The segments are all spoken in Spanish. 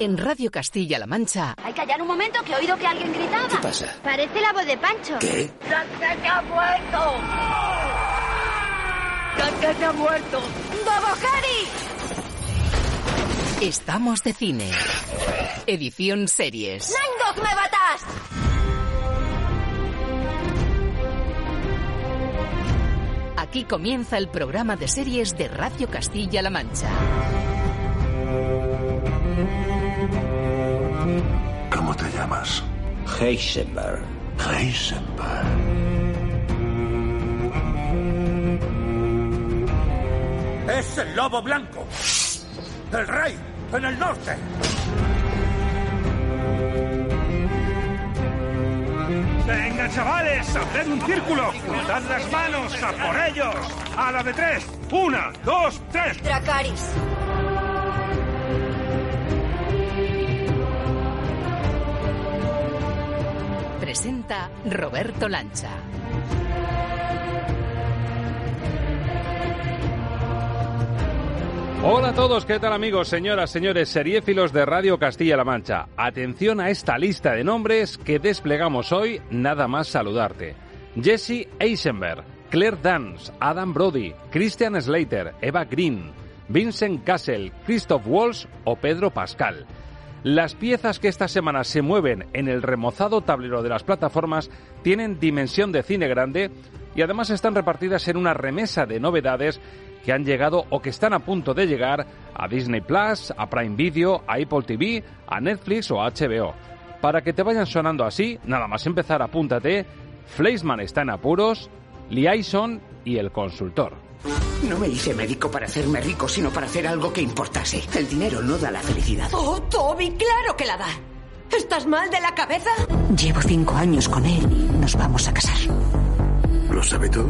En Radio Castilla-La Mancha. Hay que callar un momento que he oído que alguien gritaba. ¿Qué pasa? Parece la voz de Pancho. ¿Qué? ¡Sánchez ha muerto! ¡Sánchez ha muerto! ¡Bobo Harry! Estamos de cine. Edición series. ¡Nangok me batas! Aquí comienza el programa de series de Radio Castilla-La Mancha. Te llamas? Heisenberg. Heisenberg. Es el lobo blanco. El rey en el norte. Venga, chavales, haced un círculo. Dad las manos a por ellos. A la de tres. Una, dos, tres. Dracaris. Presenta Roberto Lancha. Hola a todos, ¿qué tal amigos, señoras, señores, seriéfilos de Radio Castilla-La Mancha? Atención a esta lista de nombres que desplegamos hoy, nada más saludarte. Jesse Eisenberg, Claire Dance, Adam Brody, Christian Slater, Eva Green, Vincent Castle, Christoph Walsh o Pedro Pascal. Las piezas que esta semana se mueven en el remozado tablero de las plataformas tienen dimensión de cine grande y además están repartidas en una remesa de novedades que han llegado o que están a punto de llegar a Disney Plus, a Prime Video, a Apple TV, a Netflix o a HBO. Para que te vayan sonando así, nada más empezar, apúntate. Fleisman está en apuros, Liaison y el consultor. No me hice médico para hacerme rico, sino para hacer algo que importase. El dinero no da la felicidad. Oh, Toby, claro que la da. ¿Estás mal de la cabeza? Llevo cinco años con él y nos vamos a casar. ¿Lo sabe todo?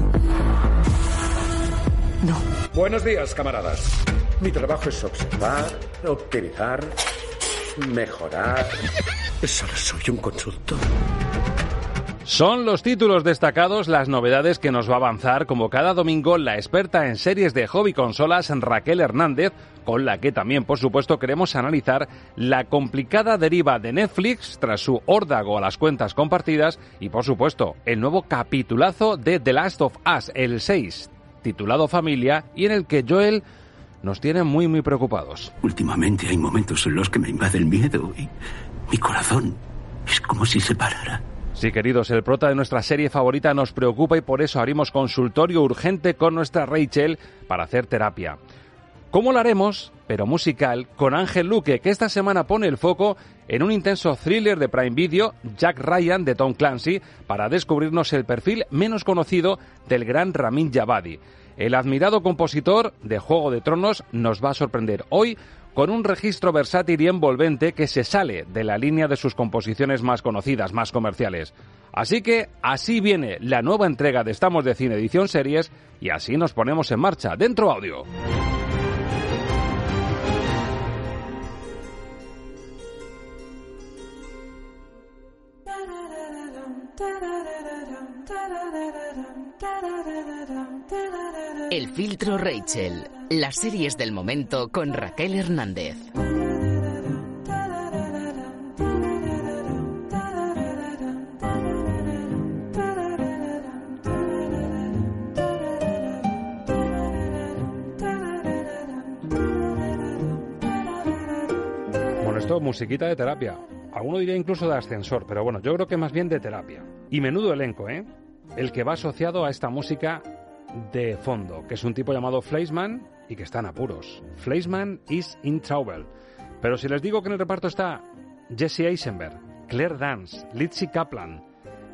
No. Buenos días, camaradas. Mi trabajo es observar, optimizar, mejorar. Solo soy un consultor. Son los títulos destacados, las novedades que nos va a avanzar como cada domingo la experta en series de hobby consolas Raquel Hernández, con la que también por supuesto queremos analizar la complicada deriva de Netflix tras su órdago a las cuentas compartidas y por supuesto el nuevo capitulazo de The Last of Us, el 6, titulado Familia y en el que Joel nos tiene muy muy preocupados. Últimamente hay momentos en los que me invade el miedo y mi corazón es como si se parara. Sí, queridos, el prota de nuestra serie favorita nos preocupa y por eso abrimos consultorio urgente con nuestra Rachel para hacer terapia. ¿Cómo lo haremos? Pero musical, con Ángel Luque, que esta semana pone el foco en un intenso thriller de Prime Video, Jack Ryan de Tom Clancy, para descubrirnos el perfil menos conocido del gran Ramin Javadi. El admirado compositor de Juego de Tronos nos va a sorprender hoy con un registro versátil y envolvente que se sale de la línea de sus composiciones más conocidas, más comerciales. Así que así viene la nueva entrega de Estamos de Cine Edición Series y así nos ponemos en marcha. Dentro audio. El filtro Rachel. Las series del momento con Raquel Hernández. Bueno, esto es musiquita de terapia. Alguno diría incluso de ascensor, pero bueno, yo creo que más bien de terapia. Y menudo elenco, ¿eh? El que va asociado a esta música de fondo, que es un tipo llamado Fleisman y que está en apuros. Fleisman is in trouble. Pero si les digo que en el reparto está Jesse Eisenberg, Claire Dance, Lizzie Kaplan,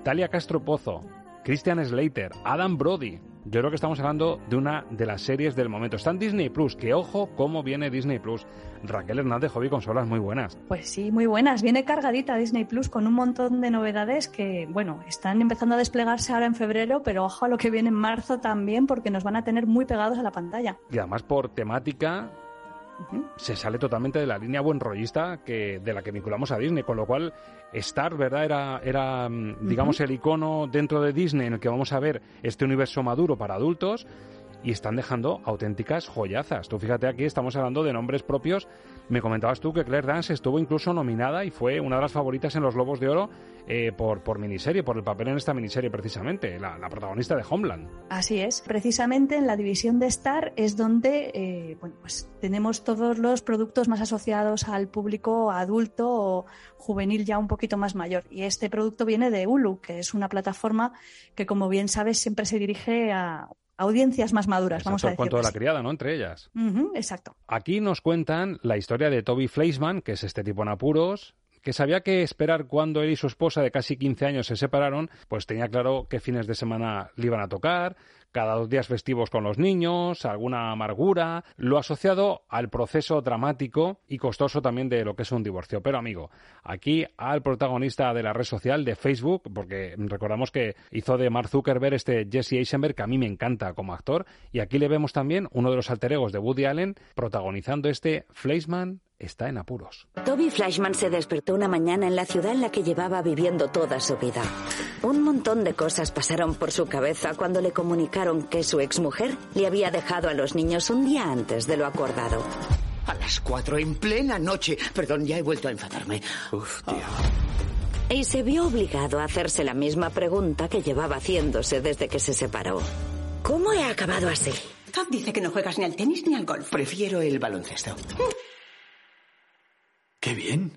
Talia Castro Pozo, Christian Slater, Adam Brody, yo creo que estamos hablando de una de las series del momento. Está en Disney Plus, que ojo cómo viene Disney Plus. Raquel Hernández, hobby consolas muy buenas. Pues sí, muy buenas. Viene cargadita Disney Plus con un montón de novedades que, bueno, están empezando a desplegarse ahora en febrero, pero ojo a lo que viene en marzo también, porque nos van a tener muy pegados a la pantalla. Y además por temática se sale totalmente de la línea buen rollista que, de la que vinculamos a Disney, con lo cual Star, ¿verdad? Era, era mm, digamos, el icono dentro de Disney en el que vamos a ver este universo maduro para adultos y están dejando auténticas joyazas. Tú fíjate aquí, estamos hablando de nombres propios. Me comentabas tú que Claire Dance estuvo incluso nominada y fue una de las favoritas en los Lobos de Oro eh, por, por miniserie, por el papel en esta miniserie precisamente, la, protagonista de Homeland. Así es, precisamente en la división de Star es donde eh, pues tenemos todos los productos más asociados al público adulto o juvenil ya un poquito más mayor. Y este producto viene de Hulu, que es una plataforma que, como bien sabes, siempre se dirige a audiencias más maduras, vamos a decir. cuento de la criada, ¿no? Entre ellas. exacto. Aquí nos cuentan la historia de Toby Fleischman, que es este tipo en apuros, que sabía que esperar cuando él y su esposa de casi 15 años se separaron, pues tenía claro qué fines de semana le iban a tocar, cada dos días festivos con los niños, alguna amargura, lo asociado al proceso dramático y costoso también de lo que es un divorcio. Pero amigo, aquí al protagonista de la red social de Facebook, porque recordamos que hizo de Mark Zuckerberg este Jesse Eisenberg, que a mí me encanta como actor, y aquí le vemos también uno de los alter egos de Woody Allen protagonizando este Fleischman está en apuros. Toby Flashman se despertó una mañana en la ciudad en la que llevaba viviendo toda su vida. Un montón de cosas pasaron por su cabeza cuando le comunicaron que su exmujer le había dejado a los niños un día antes de lo acordado. A las cuatro en plena noche. Perdón, ya he vuelto a enfadarme. Uf, tío. Y se vio obligado a hacerse la misma pregunta que llevaba haciéndose desde que se separó. ¿Cómo he acabado así? Tom dice que no juegas ni al tenis ni al golf. Prefiero el baloncesto. ¡Qué bien!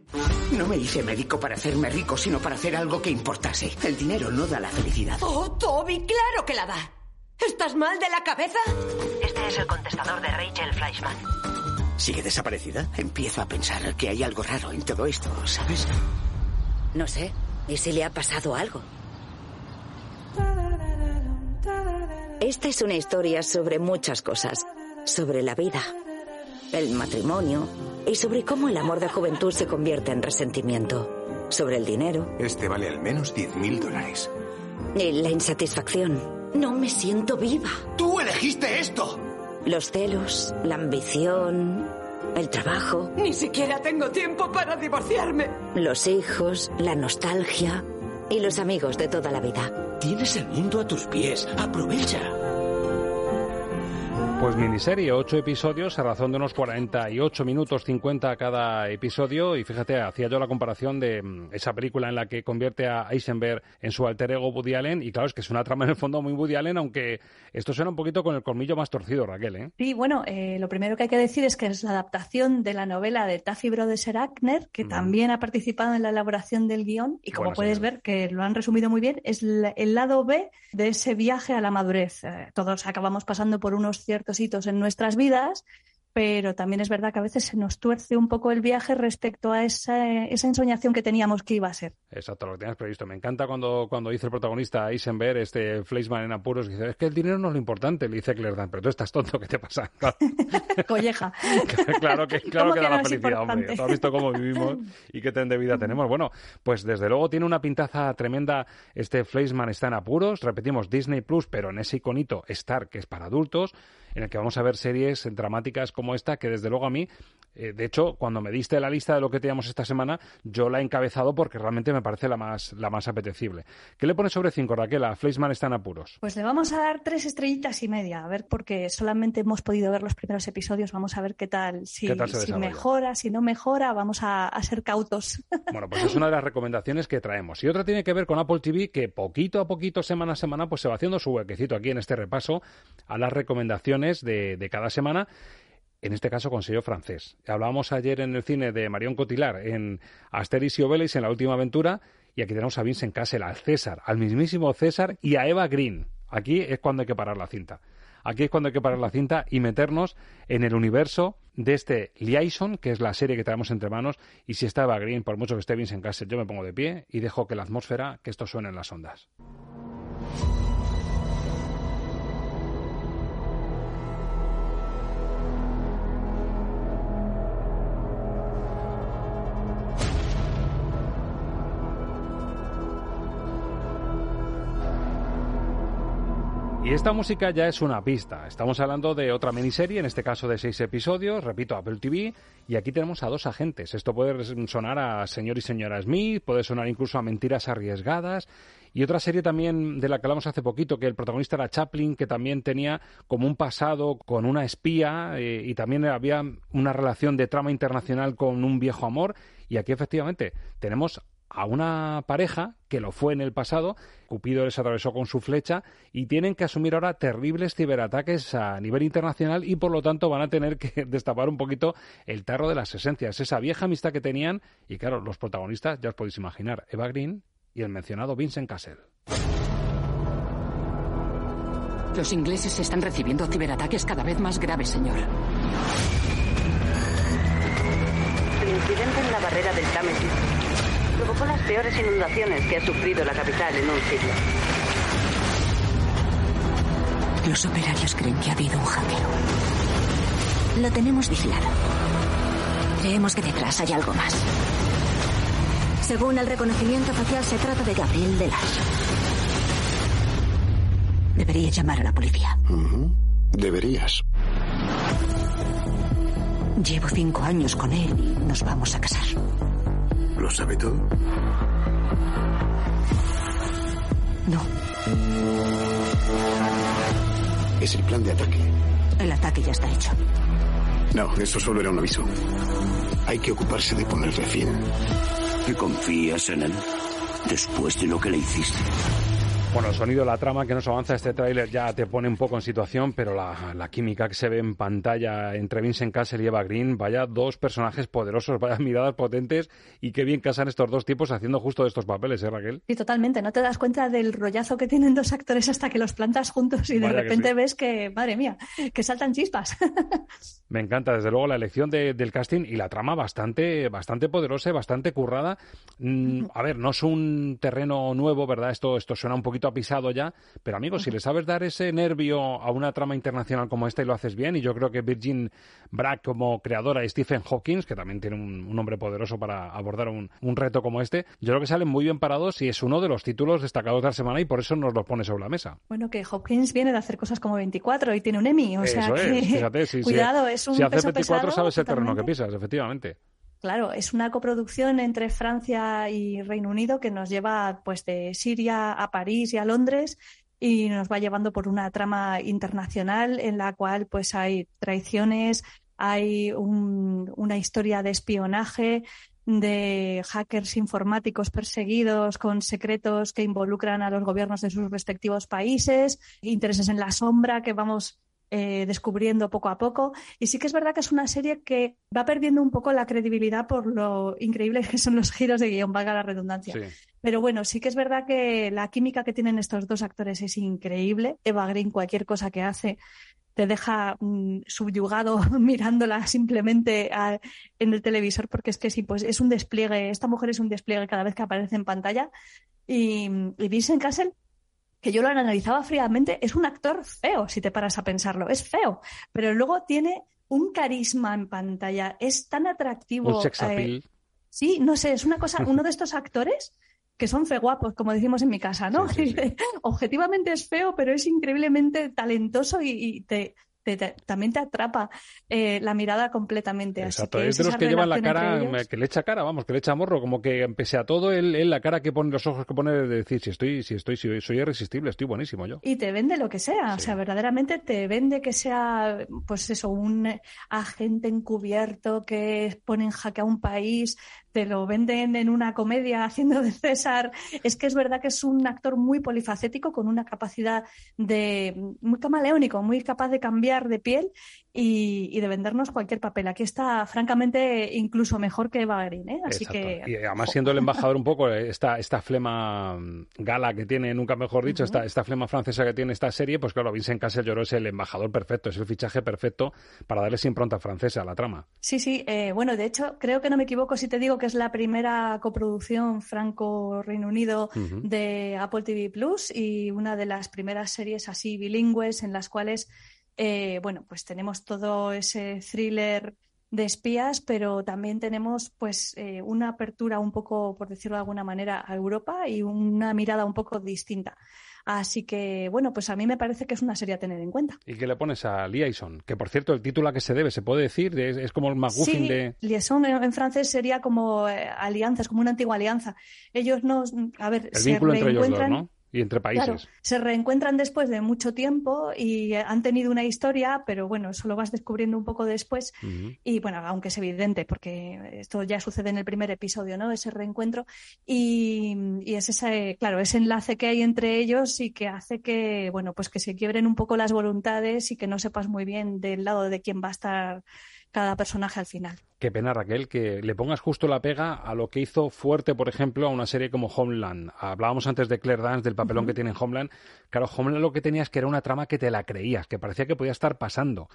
No me hice médico para hacerme rico, sino para hacer algo que importase. El dinero no da la felicidad. ¡Oh, Toby! ¡Claro que la da! ¿Estás mal de la cabeza? Este es el contestador de Rachel Fleischman. ¿Sigue desaparecida? Empiezo a pensar que hay algo raro en todo esto, ¿sabes? No sé. ¿Y si le ha pasado algo? Esta es una historia sobre muchas cosas. Sobre la vida, el matrimonio y sobre cómo el amor de juventud se convierte en resentimiento. Sobre el dinero. Este vale al menos 10 mil dólares. Y la insatisfacción. No me siento viva. ¡Tú elegiste esto! Los celos, la ambición, el trabajo. Ni siquiera tengo tiempo para divorciarme. Los hijos, la nostalgia y los amigos de toda la vida. Tienes el mundo a tus pies. Aprovecha. Pues miniserie, ocho episodios a razón de unos 48 minutos 50 cada episodio y fíjate, hacía yo la comparación de mm, esa película en la que convierte a Eisenberg en su alter ego Woody Allen y claro, es que es una trama en el fondo muy Woody Allen, aunque esto suena un poquito con el colmillo más torcido, Raquel. ¿eh? Sí, bueno, eh, lo primero que hay que decir es que es la adaptación de la novela de Taffy Brothers Ackner, que también ha participado en la elaboración del guion y como puedes ver, que lo han resumido muy bien, es el lado B de ese viaje a la madurez. Eh, todos acabamos pasando por unos ciertos hitos en nuestras vidas pero también es verdad que a veces se nos tuerce un poco el viaje respecto a esa, esa ensoñación que teníamos que iba a ser. Exacto, lo que tenías previsto. Me encanta cuando, cuando dice el protagonista Eisenberg, este Fleischmann en apuros, dice, es que el dinero no es lo importante, le dice Claire pero tú estás tonto, ¿qué te pasa? Colleja. claro que, claro que da la felicidad, hombre. Tú has visto cómo vivimos y qué ten de vida tenemos. Bueno, pues desde luego tiene una pintaza tremenda este Fleischmann está en apuros, repetimos Disney Plus, pero en ese iconito Star, que es para adultos, en el que vamos a ver series dramáticas como esta, que desde luego a mí, eh, de hecho, cuando me diste la lista de lo que teníamos esta semana, yo la he encabezado porque realmente me parece la más, la más apetecible. ¿Qué le pones sobre cinco, Raquel? A Fleischman está en apuros. Pues le vamos a dar tres estrellitas y media, a ver, porque solamente hemos podido ver los primeros episodios, vamos a ver qué tal, si, si mejora, si no mejora, vamos a, a ser cautos. Bueno, pues es una de las recomendaciones que traemos. Y otra tiene que ver con Apple TV, que poquito a poquito, semana a semana, pues se va haciendo su huequecito aquí en este repaso a las recomendaciones de, cada semana en este caso con sello francés. Hablábamos ayer en el cine de Marion Cotillard en Asterix y Obelix en La Última Aventura y aquí tenemos a Vincent Cassel, al César, al mismísimo César y a Eva Green. Aquí es cuando hay que parar la cinta. Aquí es cuando hay que parar la cinta y meternos en el universo de este Liaison, que es la serie que tenemos entre manos. Y si está Eva Green, por mucho que esté Vincent Cassel, yo me pongo de pie y dejo que la atmósfera, que esto suene en las ondas. Y esta música ya es una pista. Estamos hablando de otra miniserie, en este caso de seis episodios, repito, Apple TV, y aquí tenemos a dos agentes. Esto puede sonar a Señor y Señora Smith, puede sonar incluso a Mentiras Arriesgadas, y otra serie también de la que hablamos hace poquito, que el protagonista era Chaplin, que también tenía como un pasado con una espía eh, y también había una relación de trama internacional con un viejo amor. Y aquí efectivamente tenemos a una pareja que lo fue en el pasado, Cupido les atravesó con su flecha y tienen que asumir ahora terribles ciberataques a nivel internacional y por lo tanto van a tener que destapar un poquito el tarro de las esencias, esa vieja amistad que tenían y claro, los protagonistas ya os podéis imaginar, Eva Green y el mencionado Vincent Castle. Los ingleses están recibiendo ciberataques cada vez más graves, señor. El incidente en la barrera del Támesis provocó las peores inundaciones que ha sufrido la capital en un siglo. Los operarios creen que ha habido un hackeo. Lo tenemos vigilado. Creemos que detrás hay algo más. Según el reconocimiento facial, se trata de Gabriel Delas. Debería llamar a la policía. Deberías. Llevo cinco años con él y nos vamos a casar. ¿Lo sabe todo? No. Es el plan de ataque. El ataque ya está hecho. No, eso solo era un aviso. Hay que ocuparse de ponerle fin. ¿Te confías en él? Después de lo que le hiciste. Bueno, el sonido, la trama que nos avanza este tráiler ya te pone un poco en situación, pero la, química que se ve en pantalla entre Vincent Castle y Eva Green, vaya dos personajes poderosos, vaya miradas potentes y qué bien casan estos dos tipos haciendo justo estos papeles, ¿eh, Raquel? Sí, totalmente. No te das cuenta del rollazo que tienen dos actores hasta que los plantas juntos y de repente ves que, madre mía, que saltan chispas. Me encanta, desde luego, la elección del casting y la trama bastante, bastante poderosa y bastante currada. Mm, a ver, no es un terreno nuevo, ¿verdad? Esto, esto suena un poquito ha pisado ya, pero amigos, si le sabes dar ese nervio a una trama internacional como esta y lo haces bien, y yo creo que Virgin Bragg como creadora y Stephen Hawking, que también tiene un, nombre poderoso para abordar un, reto como este, yo creo que salen muy bien parados y es uno de los títulos destacados de la semana y por eso nos lo pone sobre la mesa. Bueno, que Hawkins viene de hacer cosas como 24 y tiene un Emmy, o sea que... cuidado, es un Si haces 24 sabes el terreno que pisas, efectivamente. Claro, es una coproducción entre Francia y Reino Unido que nos lleva pues de Siria a París y a Londres y nos va llevando por una trama internacional en la cual pues hay traiciones, hay una historia de espionaje, de hackers informáticos perseguidos con secretos que involucran a los gobiernos de sus respectivos países, intereses en la sombra que vamos eh, descubriendo poco a poco. Y sí que es verdad que es una serie que va perdiendo un poco la credibilidad por lo increíbles que son los giros de guion, valga la redundancia. Pero bueno, sí que es verdad que la química que tienen estos dos actores es increíble. Eva Green, cualquier cosa que hace, te deja mm, subyugado mirándola simplemente en el televisor, porque es que sí, pues es un despliegue, esta mujer es un despliegue cada vez que aparece en pantalla. Y, y Vincent Castle que yo lo analizaba fríamente, es un actor feo, si te paras a pensarlo, es feo, pero luego tiene un carisma en pantalla, es tan atractivo. Eh, sí, no sé, es una cosa, uno de estos actores que son fe guapos, como decimos en mi casa, ¿no? Objetivamente es feo, pero es increíblemente talentoso y te, también te atrapa eh, la mirada completamente. Exacto, es de los que llevan la cara, que le echa cara, vamos, que le echa morro, como que pese a todo, él, la cara que pone, los ojos que pone, de decir, si estoy, si estoy, si soy irresistible, estoy buenísimo yo. Y te vende lo que sea, o sea, verdaderamente te vende que sea, pues eso, un agente encubierto que pone en jaque a un país, te lo venden en una comedia haciendo de César. Es que es verdad que es un actor muy polifacético, con una capacidad de muy camaleónico, muy capaz de cambiar de piel y, de vendernos cualquier papel. Aquí está, francamente, incluso mejor que Eva ¿eh? Así que... Y además siendo el embajador un poco, esta, esta flema mm, gala que tiene, nunca mejor dicho, esta, esta flema francesa que tiene esta serie, pues claro, Vincent Cassel lloró es el embajador perfecto, es el fichaje perfecto para darle impronta francesa a la trama. Sí, sí. Eh, bueno, de hecho, creo que no me equivoco si te digo que es la primera coproducción franco-Reino Unido de Apple TV Plus y una de las primeras series así bilingües en las cuales eh, bueno, pues tenemos todo ese thriller de espías, pero también tenemos pues eh, una apertura un poco, por decirlo de alguna manera, a Europa y una mirada un poco distinta. Así que, bueno, pues a mí me parece que es una serie a tener en cuenta. ¿Y qué le pones a Liaison? Que, por cierto, el título a que se debe, ¿se puede decir? Es, como el McGuffin sí, de... Liaison en, francés sería como alianzas, eh, alianza, es como una antigua alianza. Ellos no... A ver, el vínculo entre ellos dos, ¿no? Y entre países. se reencuentran después de mucho tiempo y han tenido una historia, pero bueno, eso lo vas descubriendo un poco después. Y bueno, aunque es evidente, porque esto ya sucede en el primer episodio, ¿no? Ese reencuentro. Y, y, es ese, claro, ese enlace que hay entre ellos y que hace que, bueno, pues que se quiebren un poco las voluntades y que no sepas muy bien del lado de quién va a estar cada personaje al final. Qué pena, Raquel, que le pongas justo la pega a lo que hizo fuerte, por ejemplo, a una serie como Homeland. Hablábamos antes de Claire Dance, del papelón que tiene en Homeland. Claro, Homeland lo que tenía es que era una trama que te la creías, que parecía que podía estar pasando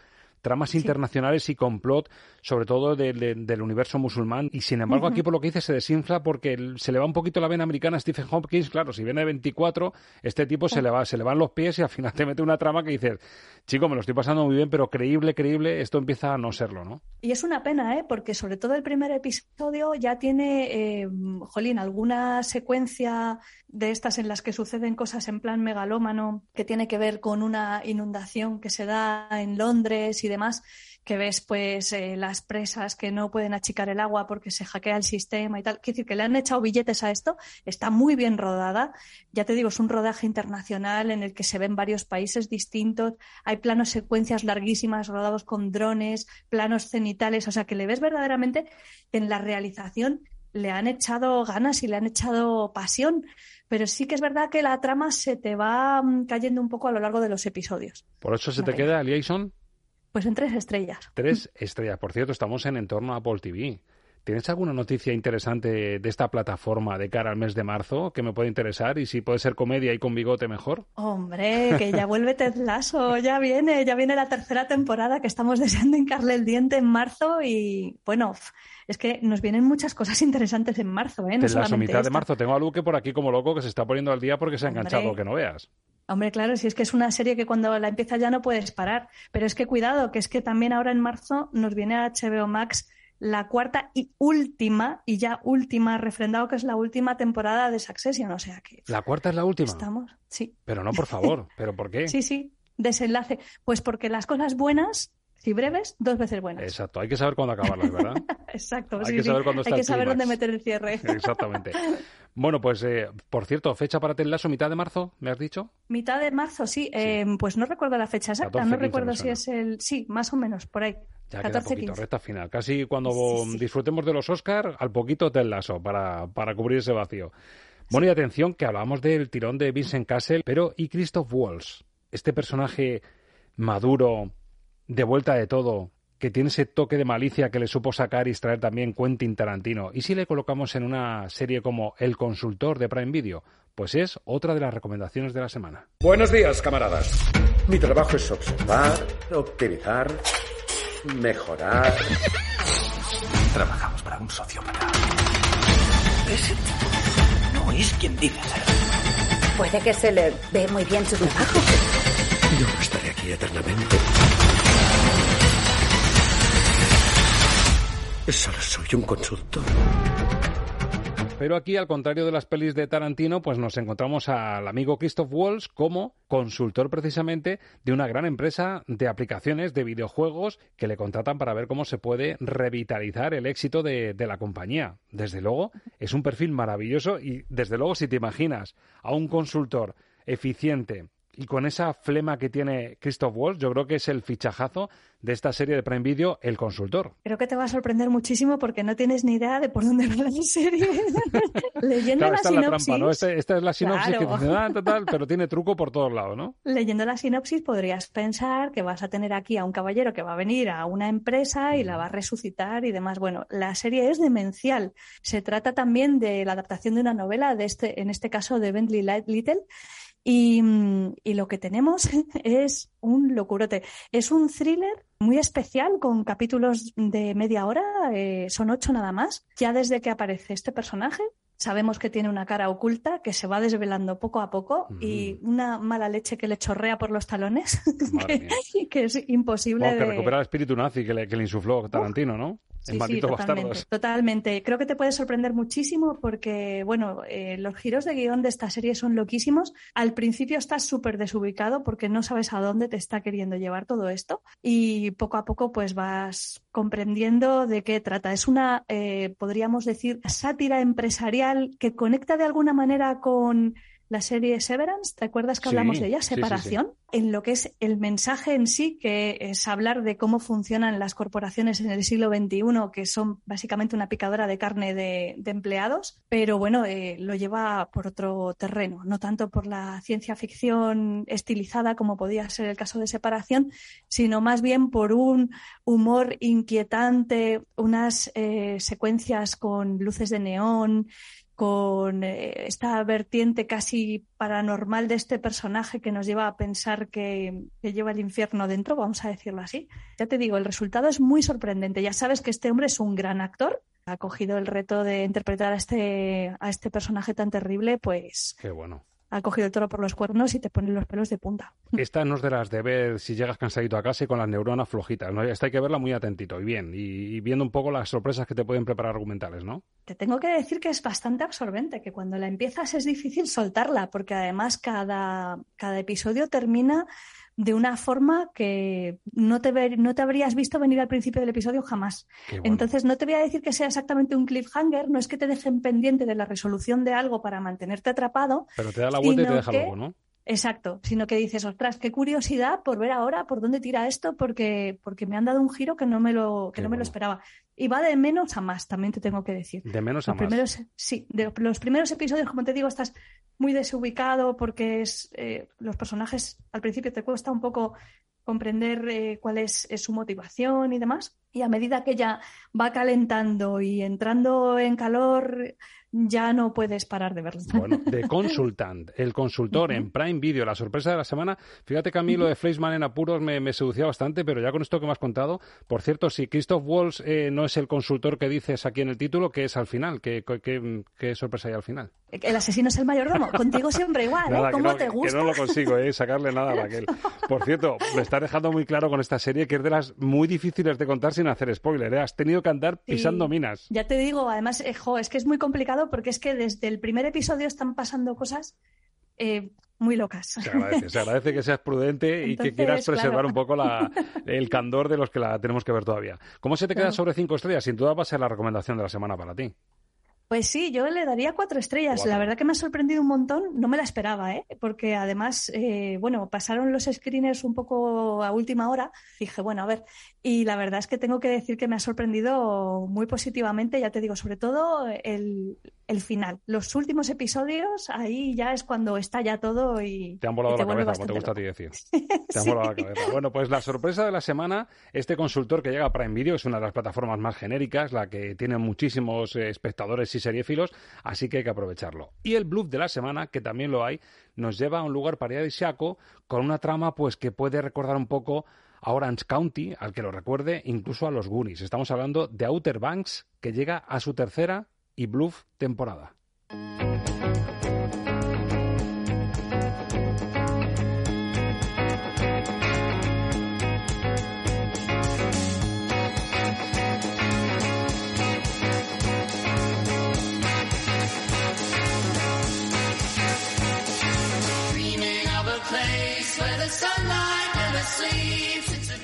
tramas internacionales y complot, sobre todo del universo musulmán. Y sin embargo, aquí por lo que dice se desinfla porque se le va un poquito la vena americana a Stephen Hopkins. Claro, si viene de 24, este tipo se le va, se le van los pies y al final te mete una trama que dices, chico, me lo estoy pasando muy bien, pero creíble, creíble, esto empieza a no serlo, ¿no? Y es una pena, ¿eh? Porque sobre todo el primer episodio ya tiene, eh, jolín, alguna secuencia de estas en las que suceden cosas en plan megalómano, que tiene que ver con una inundación que se da en Londres y demás, que ves pues eh, las presas que no pueden achicar el agua porque se hackea el sistema y tal. Quiero decir que le han echado billetes a esto, está muy bien rodada. Ya te digo, es un rodaje internacional en el que se ven varios países distintos, hay planos secuencias larguísimas rodados con drones, planos cenitales, o sea que le ves verdaderamente en la realización le han echado ganas y le han echado pasión, pero sí que es verdad que la trama se te va mm, cayendo un poco a lo largo de los episodios. ¿Por eso se te queda Liaison? Pues en tres estrellas. Tres estrellas. Por cierto, estamos en entorno a Apple TV. ¿Tienes alguna noticia interesante de esta plataforma de cara al mes de marzo que me puede interesar? Y si puede ser comedia y con bigote mejor. Hombre, que ya vuelve Ted Lasso, ya viene, ya viene la tercera temporada que estamos deseando hincarle el diente en marzo y bueno, es que nos vienen muchas cosas interesantes en marzo, ¿eh? No Ted Lasso, mitad de marzo. Tengo a Luque por aquí como loco que se está poniendo al día porque se ha enganchado, que no veas. Hombre, claro, si es que es una serie que cuando la empiezas ya no puedes parar. Pero es que cuidado, que es que también ahora en marzo nos viene a HBO Max la cuarta y última, y ya última, refrendado que es la última temporada de Succession, o sea que... ¿La cuarta es la última? Estamos, sí. Pero no, por favor, ¿pero por qué? Sí, sí, desenlace. Pues porque las cosas buenas, si breves, dos veces buenas. Exacto, hay que saber cuándo acabarlas, ¿verdad? Exacto, hay que saber cuándo Hay que saber dónde meter el cierre. Exactamente. Bueno, pues, eh, por cierto, fecha para Ted Lasso, mitad de marzo, ¿me has dicho? Mitad de marzo, sí. Eh, pues no recuerdo la fecha exacta, no recuerdo si es el... Sí, más o menos, por ahí. Ya 14, queda recta final. Casi cuando disfrutemos de los Oscars, al poquito Ted Lasso para, para cubrir ese vacío. Bueno, y atención, que hablábamos del tirón de Vincent Castle, pero ¿y Christoph Waltz? Este personaje maduro, de vuelta de todo, que tiene ese toque de malicia que le supo sacar y extraer también Quentin Tarantino. ¿Y si le colocamos en una serie como El consultor de Prime Video? Pues es otra de las recomendaciones de la semana. Buenos días, camaradas. Mi trabajo es observar, optimizar, mejorar. Trabajamos para un sociópata. Ese no es quien dice ser. Puede que se le ve muy bien su trabajo. Yo estaré aquí eternamente. Solo soy un consultor. Pero aquí, al contrario de las pelis de Tarantino, pues nos encontramos al amigo Christoph Waltz como consultor precisamente de una gran empresa de aplicaciones de videojuegos que le contratan para ver cómo se puede revitalizar el éxito de, de la compañía. Desde luego, es un perfil maravilloso y desde luego si te imaginas a un consultor eficiente, y con esa flema que tiene Christoph Waltz, yo creo que es el fichajazo de esta serie de Prime Video, El Consultor. Creo que te va a sorprender muchísimo porque no tienes ni idea de por dónde va la serie. Leyendo la esta sinopsis. La esta, esta, es la sinopsis que ah, total, pero tiene truco por todos lados, ¿no? Leyendo la sinopsis podrías pensar que vas a tener aquí a un caballero que va a venir a una empresa y la va a resucitar y demás. Bueno, la serie es demencial. Se trata también de la adaptación de una novela, de este, en este caso de Bentley Little y, y, lo que tenemos es un locurote. Es un thriller muy especial con capítulos de media hora, eh, son ocho nada más. Ya desde que aparece este personaje, sabemos que tiene una cara oculta que se va desvelando poco a poco y una mala leche que le chorrea por los talones, que, que, es imposible. que recupera el espíritu nazi que le, que le insufló Tarantino, ¿no? Sí, sí, totalmente. Totalmente. Creo que te puede sorprender muchísimo porque, bueno, eh, los giros de guion de esta serie son loquísimos. Al principio estás súper desubicado porque no sabes a dónde te está queriendo llevar todo esto y poco a poco pues vas comprendiendo de qué trata. Es una, eh, podríamos decir, sátira empresarial que conecta de alguna manera con la serie Severance, ¿te acuerdas que hablamos Sí, de ella? sí, sí, sí. Separación, en lo que es el mensaje en sí, que es hablar de cómo funcionan las corporaciones en el siglo XXI, que son básicamente una picadora de carne de, de empleados, pero bueno, eh, lo lleva por otro terreno, no tanto por la ciencia ficción estilizada como podía ser el caso de Separación, sino más bien por un humor inquietante, unas eh, secuencias con luces de neón, con eh, esta vertiente casi paranormal de este personaje que nos lleva a pensar que, que, lleva el infierno dentro, vamos a decirlo así. Ya te digo, el resultado es muy sorprendente. Ya sabes que este hombre es un gran actor. Ha cogido el reto de interpretar a este, a este personaje tan terrible, pues Qué bueno. Ha cogido el toro por los cuernos y te pone los pelos de punta. Esta no es de las de ver si llegas cansadito a casa y con las neuronas flojitas. ¿no? Esta hay que verla muy atentito y bien, y, y viendo un poco las sorpresas que te pueden preparar argumentales, ¿no? Te tengo que decir que es bastante absorbente, que cuando la empiezas es difícil soltarla, porque además cada, cada episodio termina de una forma que no te, ver, no te habrías visto venir al principio del episodio jamás. Bueno. Entonces, no te voy a decir que sea exactamente un cliffhanger, no es que te dejen pendiente de la resolución de algo para mantenerte atrapado. Pero te da la vuelta y te deja que... luego, ¿no? Exacto, sino que dices, ostras, qué curiosidad por ver ahora por dónde tira esto, porque, porque me han dado un giro que no me lo, que no me lo esperaba. Y va de menos a más, también te tengo que decir. De menos los a primeros, más. Sí, de los primeros episodios, como te digo, estás muy desubicado porque es, eh, los personajes al principio te cuesta un poco comprender eh, cuál es, es, su motivación y demás. Y a medida que ella va calentando y entrando en calor, ya no puedes parar de verlo. Bueno, The Consultant, el consultor en Prime Video, la sorpresa de la semana. Fíjate que a mí lo de Fleischman en apuros me, me, seducía bastante, pero ya con esto que me has contado, por cierto, si Christoph Waltz eh, no es el consultor que dices aquí en el título, ¿qué es al final? ¿Qué, qué, qué sorpresa hay al final? El asesino es el mayordomo. Contigo siempre igual, nada, ¿eh? ¿Cómo no, te gusta? Que no lo consigo, ¿eh? Sacarle nada a Raquel. Por cierto, me está dejando muy claro con esta serie que es de las muy difíciles de contar sin hacer spoiler, ¿eh? Has tenido que andar pisando sí, minas. Ya te digo, además, eh, jo, es que es muy complicado porque es que desde el primer episodio están pasando cosas eh, muy locas. Se agradece, se agradece que seas prudente Entonces, y que quieras preservar claro. un poco la, el candor de los que la tenemos que ver todavía. ¿Cómo se te queda sobre cinco estrellas? Sin duda va a ser la recomendación de la semana para ti. Pues sí, yo le daría cuatro estrellas. La verdad que me ha sorprendido un montón. No me la esperaba, ¿eh? Porque además, eh, bueno, pasaron los screeners un poco a última hora. Dije, bueno, a ver. Y la verdad es que tengo que decir que me ha sorprendido muy positivamente. Ya te digo, sobre todo el, el final. Los últimos episodios, ahí ya es cuando está ya todo y. Te han volado te la cabeza, como te gusta a ti decir. Te han Sí. volado la cabeza. Bueno, pues la sorpresa de la semana, este consultor que llega a Prime Video es una de las plataformas más genéricas, la que tiene muchísimos eh, espectadores y seriéfilos, así que hay que aprovecharlo. Y el bluff de la semana, que también lo hay, nos lleva a un lugar paradisíaco con una trama pues que puede recordar un poco a Orange County, al que lo recuerde, incluso a los Goonies. Estamos hablando de Outer Banks, que llega a su tercera y bluff temporada.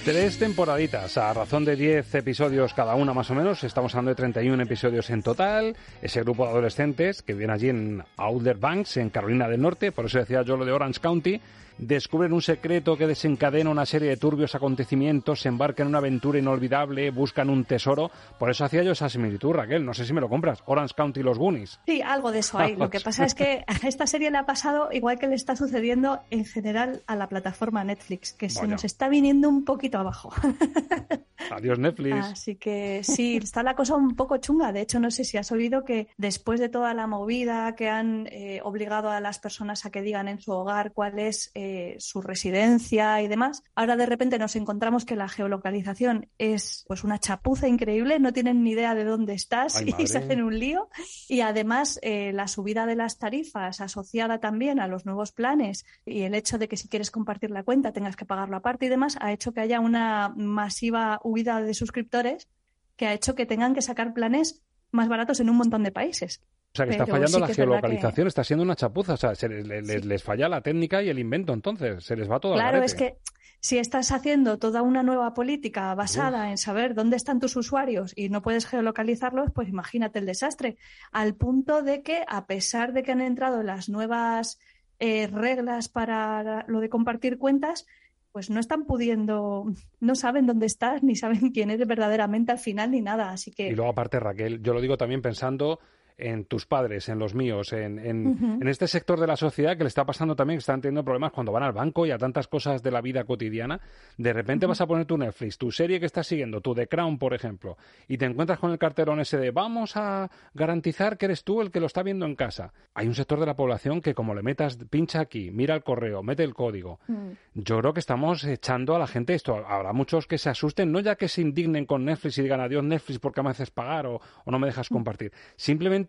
Tres temporaditas, a razón de 10 episodios cada una más o menos, estamos hablando de 31 episodios en total, ese grupo de adolescentes que viven allí en Outer Banks, en Carolina del Norte, por eso decía yo lo de Orange County, descubren un secreto que desencadena una serie de turbios acontecimientos, se embarcan en una aventura inolvidable, buscan un tesoro, por eso hacía yo esa similitud, Raquel, no sé si me lo compras, Orange County y los Goonies. Sí, algo de eso hay. Lo que pasa es que a esta serie le ha pasado igual que le está sucediendo en general a la plataforma Netflix, que se nos está viniendo un poquito abajo. Adiós Netflix. Así que sí, está la cosa un poco chunga. De hecho, no sé si has oído que después de toda la movida que han eh, obligado a las personas a que digan en su hogar cuál es eh, su residencia y demás, ahora de repente nos encontramos que la geolocalización es pues una chapuza increíble, no tienen ni idea de dónde estás Ay, y se hacen un lío. Y además eh, la subida de las tarifas asociada también a los nuevos planes y el hecho de que si quieres compartir la cuenta tengas que pagarlo aparte y demás ha hecho que haya una masiva huida de suscriptores que ha hecho que tengan que sacar planes más baratos en un montón de países. O sea, que está fallando la geolocalización, está siendo una chapuza. O sea, se les, falla la técnica y el invento, entonces. Se les va todo Claro, es que si estás haciendo toda una nueva política basada en saber dónde están tus usuarios y no puedes geolocalizarlos, pues imagínate el desastre. Al punto de que, a pesar de que han entrado las nuevas eh, reglas para lo de compartir cuentas, pues no están pudiendo, no saben dónde estás, ni saben quién eres verdaderamente al final, ni nada. Así que. Y luego, aparte, Raquel, yo lo digo también pensando en tus padres, en los míos, en, en, este sector de la sociedad que le está pasando también, que están teniendo problemas cuando van al banco y a tantas cosas de la vida cotidiana. De repente vas a poner tu Netflix, tu serie que estás siguiendo, tu The Crown, por ejemplo, y te encuentras con el carterón ese de vamos a garantizar que eres tú el que lo está viendo en casa. Hay un sector de la población que como le metas, pincha aquí, mira el correo, mete el código. Mm. Yo creo que estamos echando a la gente esto. Habrá muchos que se asusten, no ya que se indignen con Netflix y digan adiós Netflix porque me haces pagar o, o no me dejas mm. compartir. Simplemente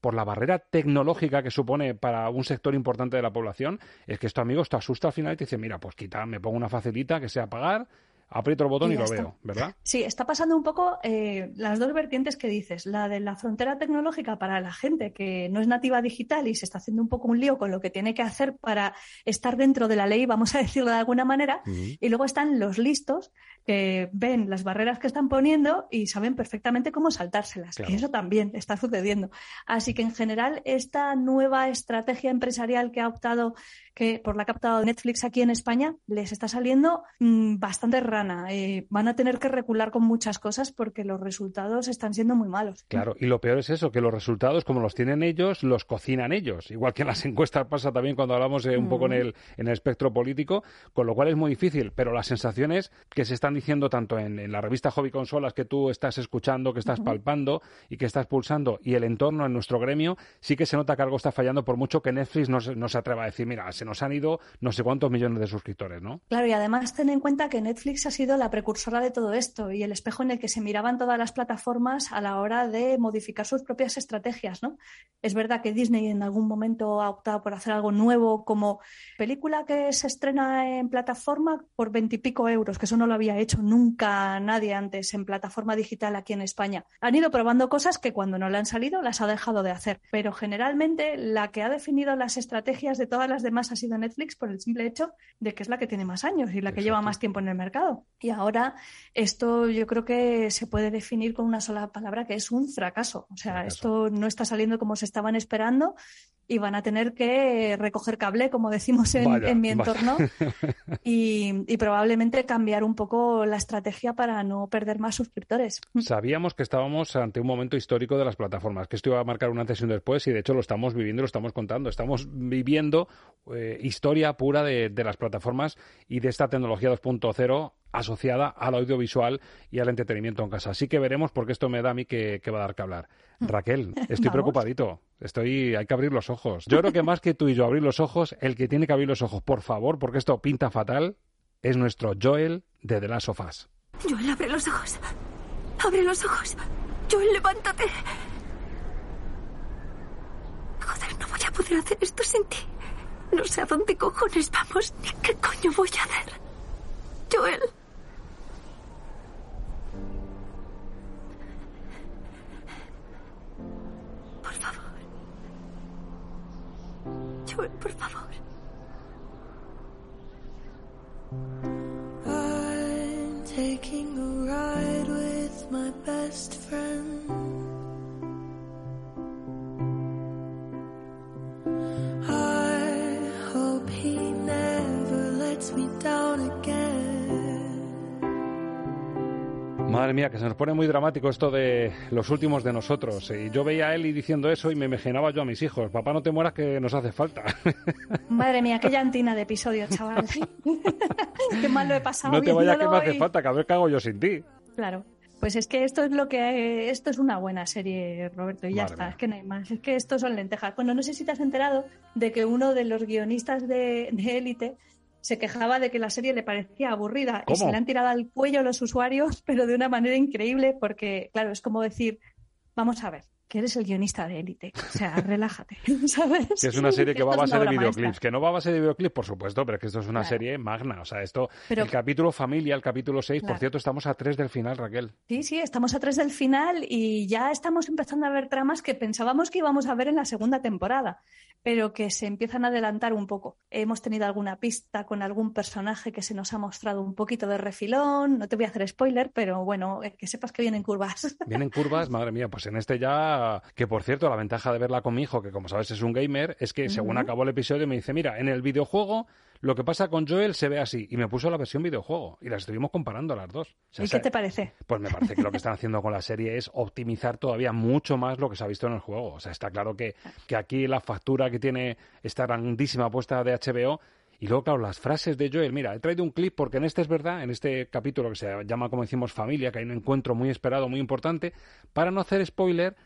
por la barrera tecnológica que supone para un sector importante de la población, es que esto, amigos, te asusta al final y te dice, mira, pues quita, me pongo una facilita que sea pagar aprieto el botón y, lo veo, ¿verdad? Sí, está pasando un poco eh, las dos vertientes que dices, la de la frontera tecnológica para la gente que no es nativa digital y se está haciendo un poco un lío con lo que tiene que hacer para estar dentro de la ley, vamos a decirlo de alguna manera, y luego están los listos que ven las barreras que están poniendo y saben perfectamente cómo saltárselas, que eso también está sucediendo. Así que en general esta nueva estrategia empresarial que ha optado que por la que ha captado Netflix aquí en España les está saliendo mm, bastante rana. Eh, van a tener que recular con muchas cosas porque los resultados están siendo muy malos. Claro, y lo peor es eso, que los resultados, como los tienen ellos, los cocinan ellos. Igual que en las encuestas pasa también cuando hablamos eh, un poco en mm. el, en el espectro político, con lo cual es muy difícil. Pero las sensaciones que se están diciendo tanto en, la revista Hobby Consolas que tú estás escuchando, que estás palpando y que estás pulsando, y el entorno en nuestro gremio, sí que se nota que algo está fallando por mucho que Netflix no, no se atreva a decir, mira, se nos han ido no sé cuántos millones de suscriptores, ¿no? Claro, y además ten en cuenta que Netflix ha sido la precursora de todo esto y el espejo en el que se miraban todas las plataformas a la hora de modificar sus propias estrategias, ¿no? Es verdad que Disney en algún momento ha optado por hacer algo nuevo como película que se estrena en plataforma por veintipico euros, que eso no lo había hecho nunca nadie antes en plataforma digital aquí en España. Han ido probando cosas que cuando no le han salido las ha dejado de hacer, pero generalmente la que ha definido las estrategias de todas las demás ha sido Netflix Netflix por el simple hecho de que es la que tiene más años y la que lleva más tiempo en el mercado. Y ahora esto yo creo que se puede definir con una sola palabra que es un fracaso. O sea, esto no está saliendo como se estaban esperando y van a tener que recoger cable, como decimos en, mi entorno, y, probablemente cambiar un poco la estrategia para no perder más suscriptores. Sabíamos que estábamos ante un momento histórico de las plataformas, que esto iba a marcar un antes y un después, y de hecho lo estamos viviendo, lo estamos contando. Estamos viviendo eh, historia pura de, de las plataformas y de esta tecnología 2.0 asociada al audiovisual y al entretenimiento en casa. Así que veremos porque esto me da a mí que, va a dar que hablar. Raquel, estoy preocupadito. Estoy, hay que abrir los ojos. Yo creo que más que tú y yo abrir los ojos, el que tiene que abrir los ojos, por favor, porque esto pinta fatal, es nuestro Joel de The Last of Us. Joel, abre los ojos. Abre los ojos. Joel, levántate. Joder, no voy a poder hacer esto sin ti. No sé a dónde cojones vamos ni qué coño voy a hacer. Joel. Joel, por favor. I'm taking a ride with my best friend. I hope he never lets me down again. Madre mía, que se nos pone muy dramático esto de los últimos de nosotros. Y yo veía a Eli diciendo eso y me imaginaba yo a mis hijos. Papá, no te mueras que nos hace falta. Madre mía, qué llantina de episodio, chaval. qué mal lo he pasado. No te vayas que me hace falta, que a ver qué hago yo sin ti. Claro. Pues es que esto es lo que esto es una buena serie, Roberto, y ya está, es que no hay más. Es que esto son lentejas. Bueno, no sé si te has enterado de que uno de los guionistas de Élite se quejaba de que la serie le parecía aburrida y se le han tirado al cuello los usuarios, pero de una manera increíble porque, claro, es como decir, vamos a ver, que eres el guionista de élite. O sea, relájate, ¿sabes? Que es una serie que va a base de videoclips. maestra. Que no va a base de videoclips, por supuesto, pero es que esto es una serie magna. O sea, esto, Pero- el capítulo familia, el capítulo 6, por cierto, estamos a tres del final, Raquel. Sí, sí, estamos a tres del final y ya estamos empezando a ver tramas que pensábamos que íbamos a ver en la segunda temporada, pero que se empiezan a adelantar un poco. Hemos tenido alguna pista con algún personaje que se nos ha mostrado un poquito de refilón. No te voy a hacer spoiler, pero bueno, eh, que sepas que vienen curvas. Vienen curvas, madre mía, pues en este ya, que por cierto, la ventaja de verla con mi hijo, que como sabes es un gamer, es que según acabó el episodio me dice, mira, en el videojuego lo que pasa con Joel se ve así, y me puso la versión videojuego, y las estuvimos comparando las dos. O sea, ¿Y qué te parece? Pues me parece que lo que están haciendo con la serie es optimizar todavía mucho más lo que se ha visto en el juego. O sea, está claro que, que aquí la factura que tiene esta grandísima apuesta de HBO y luego, claro, las frases de Joel. Mira, he traído un clip porque en este es verdad, en este capítulo que se llama, como decimos, familia, que hay un encuentro muy esperado, muy importante. Para no hacer spoiler,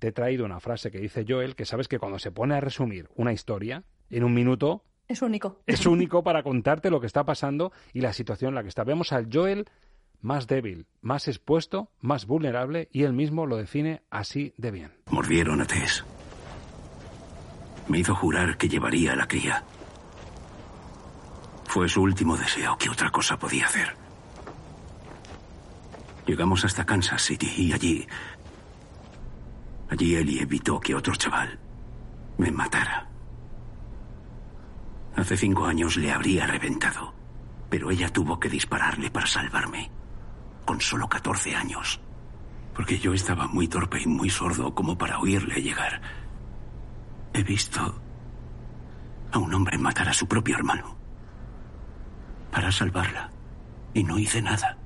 te he traído una frase que dice Joel, que sabes que cuando se pone a resumir una historia, en un minuto Es único. es único para contarte lo que está pasando y la situación en la que está. Vemos al Joel más débil, más expuesto, más vulnerable y él mismo lo define así de bien. Mordieron a Tess. Me hizo jurar que llevaría a la cría. Fue su último deseo. ¿Qué otra cosa podía hacer? Llegamos hasta Kansas City y allí... Allí Ellie evitó que otro chaval me matara. Hace cinco años le habría reventado, pero ella tuvo que dispararle para salvarme, con solo 14 años, porque yo estaba muy torpe y muy sordo como para oírle llegar. He visto a un hombre matar a su propio hermano para salvarla y no hice nada.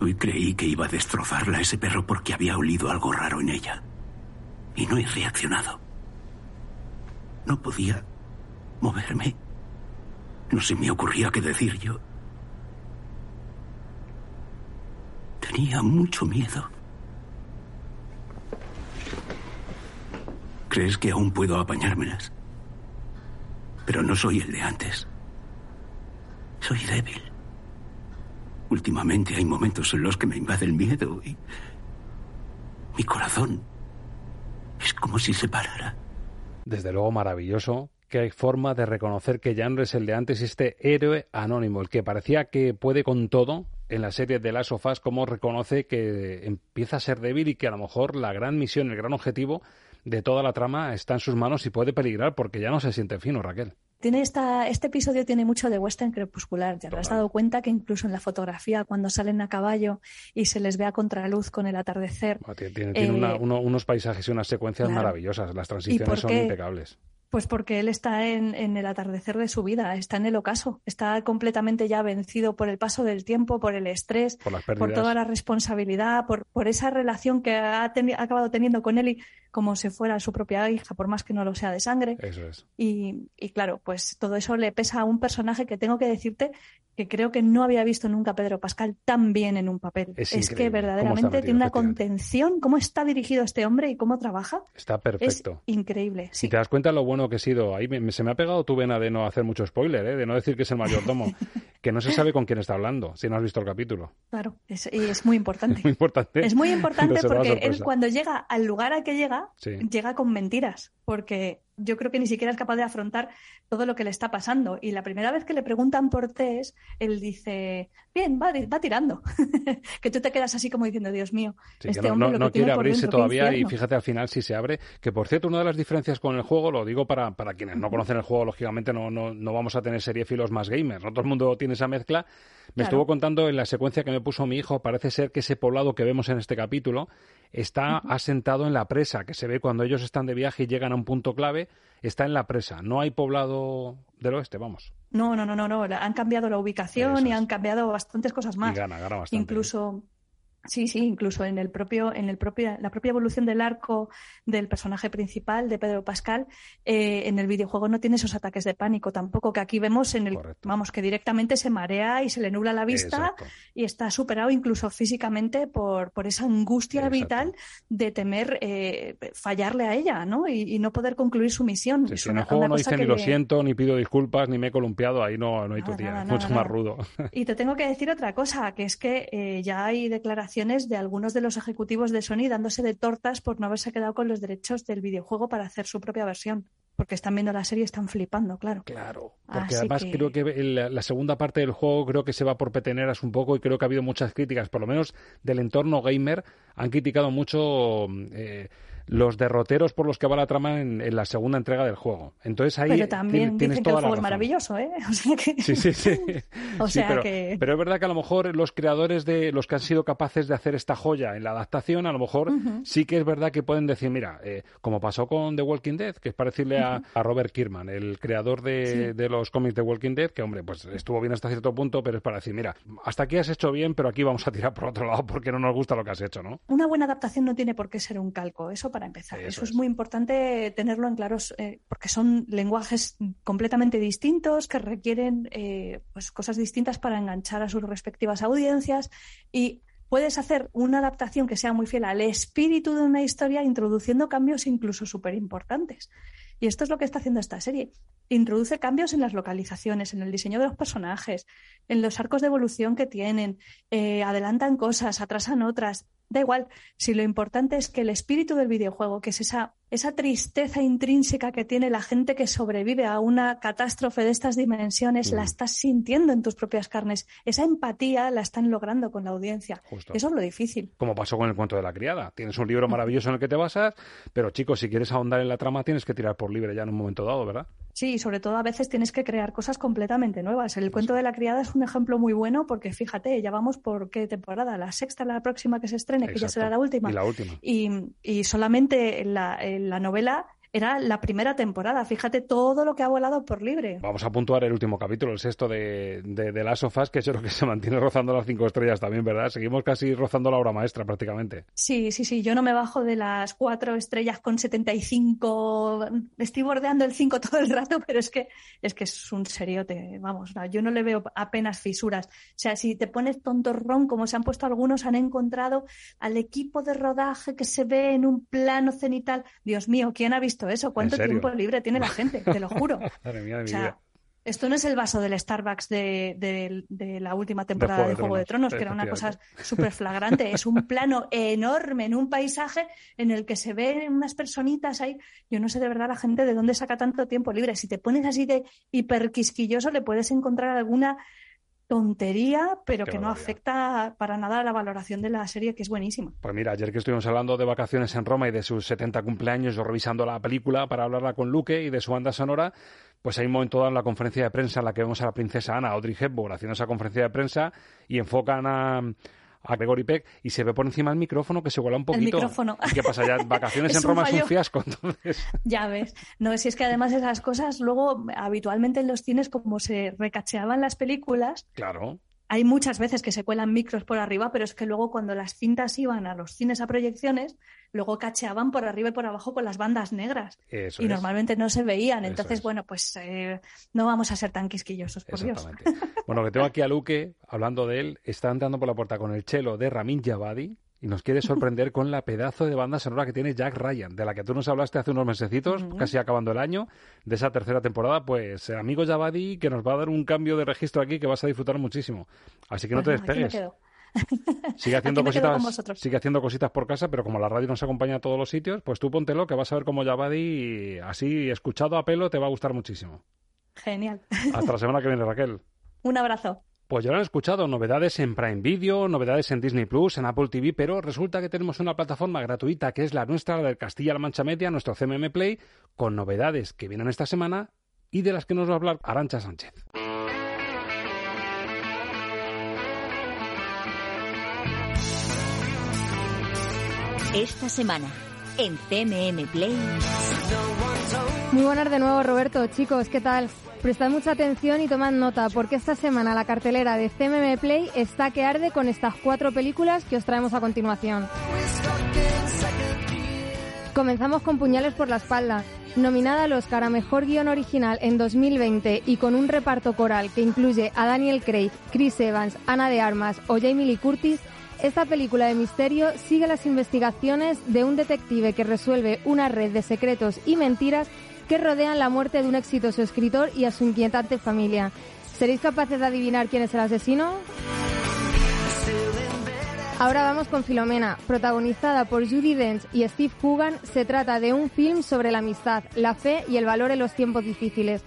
Hoy creí que iba a destrozarla a ese perro porque había olido algo raro en ella y no he reaccionado. No podía moverme. No se me ocurría qué decir yo. Tenía mucho miedo. ¿Crees que aún puedo apañármelas? Pero no soy el de antes. Soy débil. Últimamente hay momentos en los que me invade el miedo y mi corazón es como si se parara. Desde luego maravilloso que hay forma de reconocer que ya no es el de antes, este héroe anónimo, el que parecía que puede con todo en la serie de las sofás, como reconoce que empieza a ser débil y que a lo mejor la gran misión, el gran objetivo de toda la trama está en sus manos y puede peligrar porque ya no se siente fino, Raquel. Tiene esta, este episodio tiene mucho de western crepuscular. Ya te has dado cuenta que incluso en la fotografía, cuando salen a caballo y se les ve a contraluz con el atardecer. Tiene, tiene- tiene una- eh, uno- unos paisajes y unas secuencias claro. maravillosas. Las transiciones son impecables. Pues porque él está en, en el atardecer de su vida, está en el ocaso, está completamente ya vencido por el paso del tiempo, por el estrés, Por toda la responsabilidad, por, por esa relación que ha, teni- ha acabado teniendo con Eli como si fuera su propia hija, por más que no lo sea de sangre. Eso es. Y, y claro, pues todo eso le pesa a un personaje que tengo que decirte que creo que no había visto nunca a Pedro Pascal tan bien en un papel. Es que verdaderamente metido, tiene una contención, cómo está dirigido este hombre y cómo trabaja. Está perfecto. Es increíble. Si te das cuenta lo bueno que he sido, ahí me- se me ha pegado tu vena de no hacer mucho spoiler, ¿eh? de no decir que es el mayordomo, que no se sabe con quién está hablando, si no has visto el capítulo. Claro, es, y es muy importante. Muy importante. Es muy importante porque él cuando llega al lugar al que llega, Sí. llega con mentiras, porque yo creo que ni siquiera es capaz de afrontar todo lo que le está pasando. Y la primera vez que le preguntan por Tess, él dice, bien, va, va tirando. que tú te quedas así como diciendo, Dios mío, Sí, este no, hombre no- lo no que tiene quiere por abrirse dentro, todavía y infierno". fíjate al final si se abre. Que por cierto, una de las diferencias con el juego, lo digo para, para quienes no conocen el juego, lógicamente no, no, no vamos a tener seriefilos más gamers, no todo el mundo tiene esa mezcla. Me Claro. estuvo contando en la secuencia que me puso mi hijo, parece ser que ese poblado que vemos en este capítulo está asentado en la presa, que se ve cuando ellos están de viaje y llegan a un punto clave, está en la presa. No hay poblado del oeste, vamos. No, no, no, no, no. Han cambiado la ubicación y han cambiado bastantes cosas más. Y gana, gana bastante. Incluso, sí, sí, incluso en el propio, en el propio, la propia evolución del arco del personaje principal de Pedro Pascal, eh, en el videojuego no tiene esos ataques de pánico tampoco que aquí vemos en el, vamos, que directamente se marea y se le nubla la vista Exacto. y está superado incluso físicamente por, por esa angustia vital de temer eh, fallarle a ella, ¿no? Y, y no poder concluir su misión. Sí, Es en el juego no dice ni lo le- siento, ni pido disculpas, ni me he columpiado, ahí no, no hay tu tía, nada, es mucho nada, más rudo. Y te tengo que decir otra cosa, que es que eh, ya hay declaraciones declaraciones de algunos de los ejecutivos de Sony dándose de tortas por no haberse quedado con los derechos del videojuego para hacer su propia versión. Porque están viendo la serie y están flipando, claro. Claro. Porque además creo que la segunda parte del juego creo que se va por peteneras un poco y creo que ha habido muchas críticas, por lo menos del entorno gamer, han criticado mucho eh, los derroteros por los que va la trama en, la segunda entrega del juego. Entonces ahí pero también tienes dicen que el juego es maravilloso, ¿eh? O sea que... Sí, sí, sí. o sea pero, que... pero es verdad que a lo mejor los creadores de los que han sido capaces de hacer esta joya en la adaptación, a lo mejor sí que es verdad que pueden decir, mira, eh, como pasó con The Walking Dead, que es parecerle a, Robert Kirkman, el creador de, de, los cómics de Walking Dead, que hombre, pues estuvo bien hasta cierto punto, pero es para decir, mira, hasta aquí has hecho bien, pero aquí vamos a tirar por otro lado porque no nos gusta lo que has hecho, ¿no? Una buena adaptación no tiene por qué ser un calco, eso para empezar. Eso, es muy importante tenerlo en claro eh, porque son lenguajes completamente distintos que requieren eh, pues cosas distintas para enganchar a sus respectivas audiencias y puedes hacer una adaptación que sea muy fiel al espíritu de una historia introduciendo cambios incluso súper importantes. Y esto es lo que está haciendo esta serie. Introduce cambios en las localizaciones, en el diseño de los personajes, en los arcos de evolución que tienen, eh, adelantan cosas, atrasan otras, Da igual, si lo importante es que el espíritu del videojuego, que es esa, esa tristeza intrínseca que tiene la gente que sobrevive a una catástrofe de estas dimensiones, la estás sintiendo en tus propias carnes. Esa empatía la están logrando con la audiencia. Eso es lo difícil. Como pasó con el cuento de la criada. Tienes un libro maravilloso en el que te basas, pero chicos, si quieres ahondar en la trama tienes que tirar por libre ya en un momento dado, ¿verdad? Sí, y sobre todo a veces tienes que crear cosas completamente nuevas. El cuento de la criada es un ejemplo muy bueno porque fíjate, ya vamos por qué temporada, la sexta, la próxima que se estrene, que ya será la última. Y la última. Y, solamente la, en la novela era la primera temporada. Fíjate todo lo que ha volado por libre. Vamos a puntuar el último capítulo, el sexto de, de, de Las Sofás, que yo creo que se mantiene rozando las cinco estrellas también, ¿verdad? Seguimos casi rozando la obra maestra prácticamente. Sí, sí, sí. Yo no me bajo de las cuatro estrellas con 75. Estoy bordeando el cinco todo el rato, pero es que es que es un seriote. Vamos, yo no le veo apenas fisuras. O sea, si te pones tontorrón, como se han puesto algunos, han encontrado al equipo de rodaje que se ve en un plano cenital. Dios mío, ¿quién ha visto eso? ¿Cuánto tiempo libre tiene la gente? Te lo juro. Esto no es el vaso del Starbucks de, la última temporada de Juego de Tronos, que era una cosa súper flagrante. es un plano enorme en un paisaje en el que se ven unas personitas ahí. Yo no sé de verdad la gente de dónde saca tanto tiempo libre. Si te pones así de hiperquisquilloso, le puedes encontrar alguna tontería, pero que no afecta para nada a la valoración de la serie, que es buenísima. Pues mira, ayer que estuvimos hablando de vacaciones en Roma y de sus 70 cumpleaños, yo revisando la película para hablarla con Luque y de su banda sonora, pues hay un momento dado en la conferencia de prensa en la que vemos a la princesa Ana, Audrey Hepburn, haciendo esa conferencia de prensa y enfocan a, a Gregory Peck y se ve por encima del micrófono que se vuela un poquito. El micrófono. ¿Y qué pasa? Ya vacaciones en Roma es un fiasco, entonces. Ya ves. No, si es que además esas cosas luego habitualmente en los cines como se recacheaban las películas. Claro hay muchas veces que se cuelan micros por arriba, pero es que luego cuando las cintas iban a los cines a proyecciones, luego cacheaban por arriba y por abajo con las bandas negras. y normalmente no se veían. Entonces, bueno, pues eh, no vamos a ser tan quisquillosos, por Dios. bueno, que tengo aquí a Luque, hablando de él, está entrando por la puerta con el chelo de Ramin Javadi y nos quiere sorprender con la pedazo de banda sonora que tiene Jack Ryan, de la que tú nos hablaste hace unos mesecitos, casi acabando el año, de esa tercera temporada. Pues, eh, amigo Javadi, que nos va a dar un cambio de registro aquí que vas a disfrutar muchísimo. Así que no te despegues. Sigue haciendo cositas, sigue haciendo cositas por casa, pero como la radio nos acompaña a todos los sitios, pues tú póntelo que vas a ver como Javadi, así escuchado a pelo, te va a gustar muchísimo. Genial. Hasta la semana que viene, Raquel. Un abrazo. Pues ya lo han escuchado, novedades en Prime Video, novedades en Disney Plus, en Apple TV, pero resulta que tenemos una plataforma gratuita que es la nuestra, la del Castilla-La Mancha Media, nuestro CMM Play, con novedades que vienen esta semana y de las que nos va a hablar Arancha Sánchez. Esta semana, en CMM Play. Muy buenas de nuevo, Roberto. Chicos, ¿qué tal? Prestad mucha atención y tomad nota, porque esta semana la cartelera de CMM Play está que arde con estas cuatro películas que os traemos a continuación. Comenzamos con Puñales por la espalda, nominada al Oscar a Mejor Guión Original en 2020 y con un reparto coral que incluye a Daniel Craig, Chris Evans, Ana de Armas o Jamie Lee Curtis, esta película de misterio sigue las investigaciones de un detective que resuelve una red de secretos y mentiras que rodean la muerte de un exitoso escritor y a su inquietante familia. ¿Seréis capaces de adivinar quién es el asesino? Ahora vamos con Filomena, protagonizada por Judy Dench y Steve Coogan. Se trata de un film sobre la amistad, la fe y el valor en los tiempos difíciles.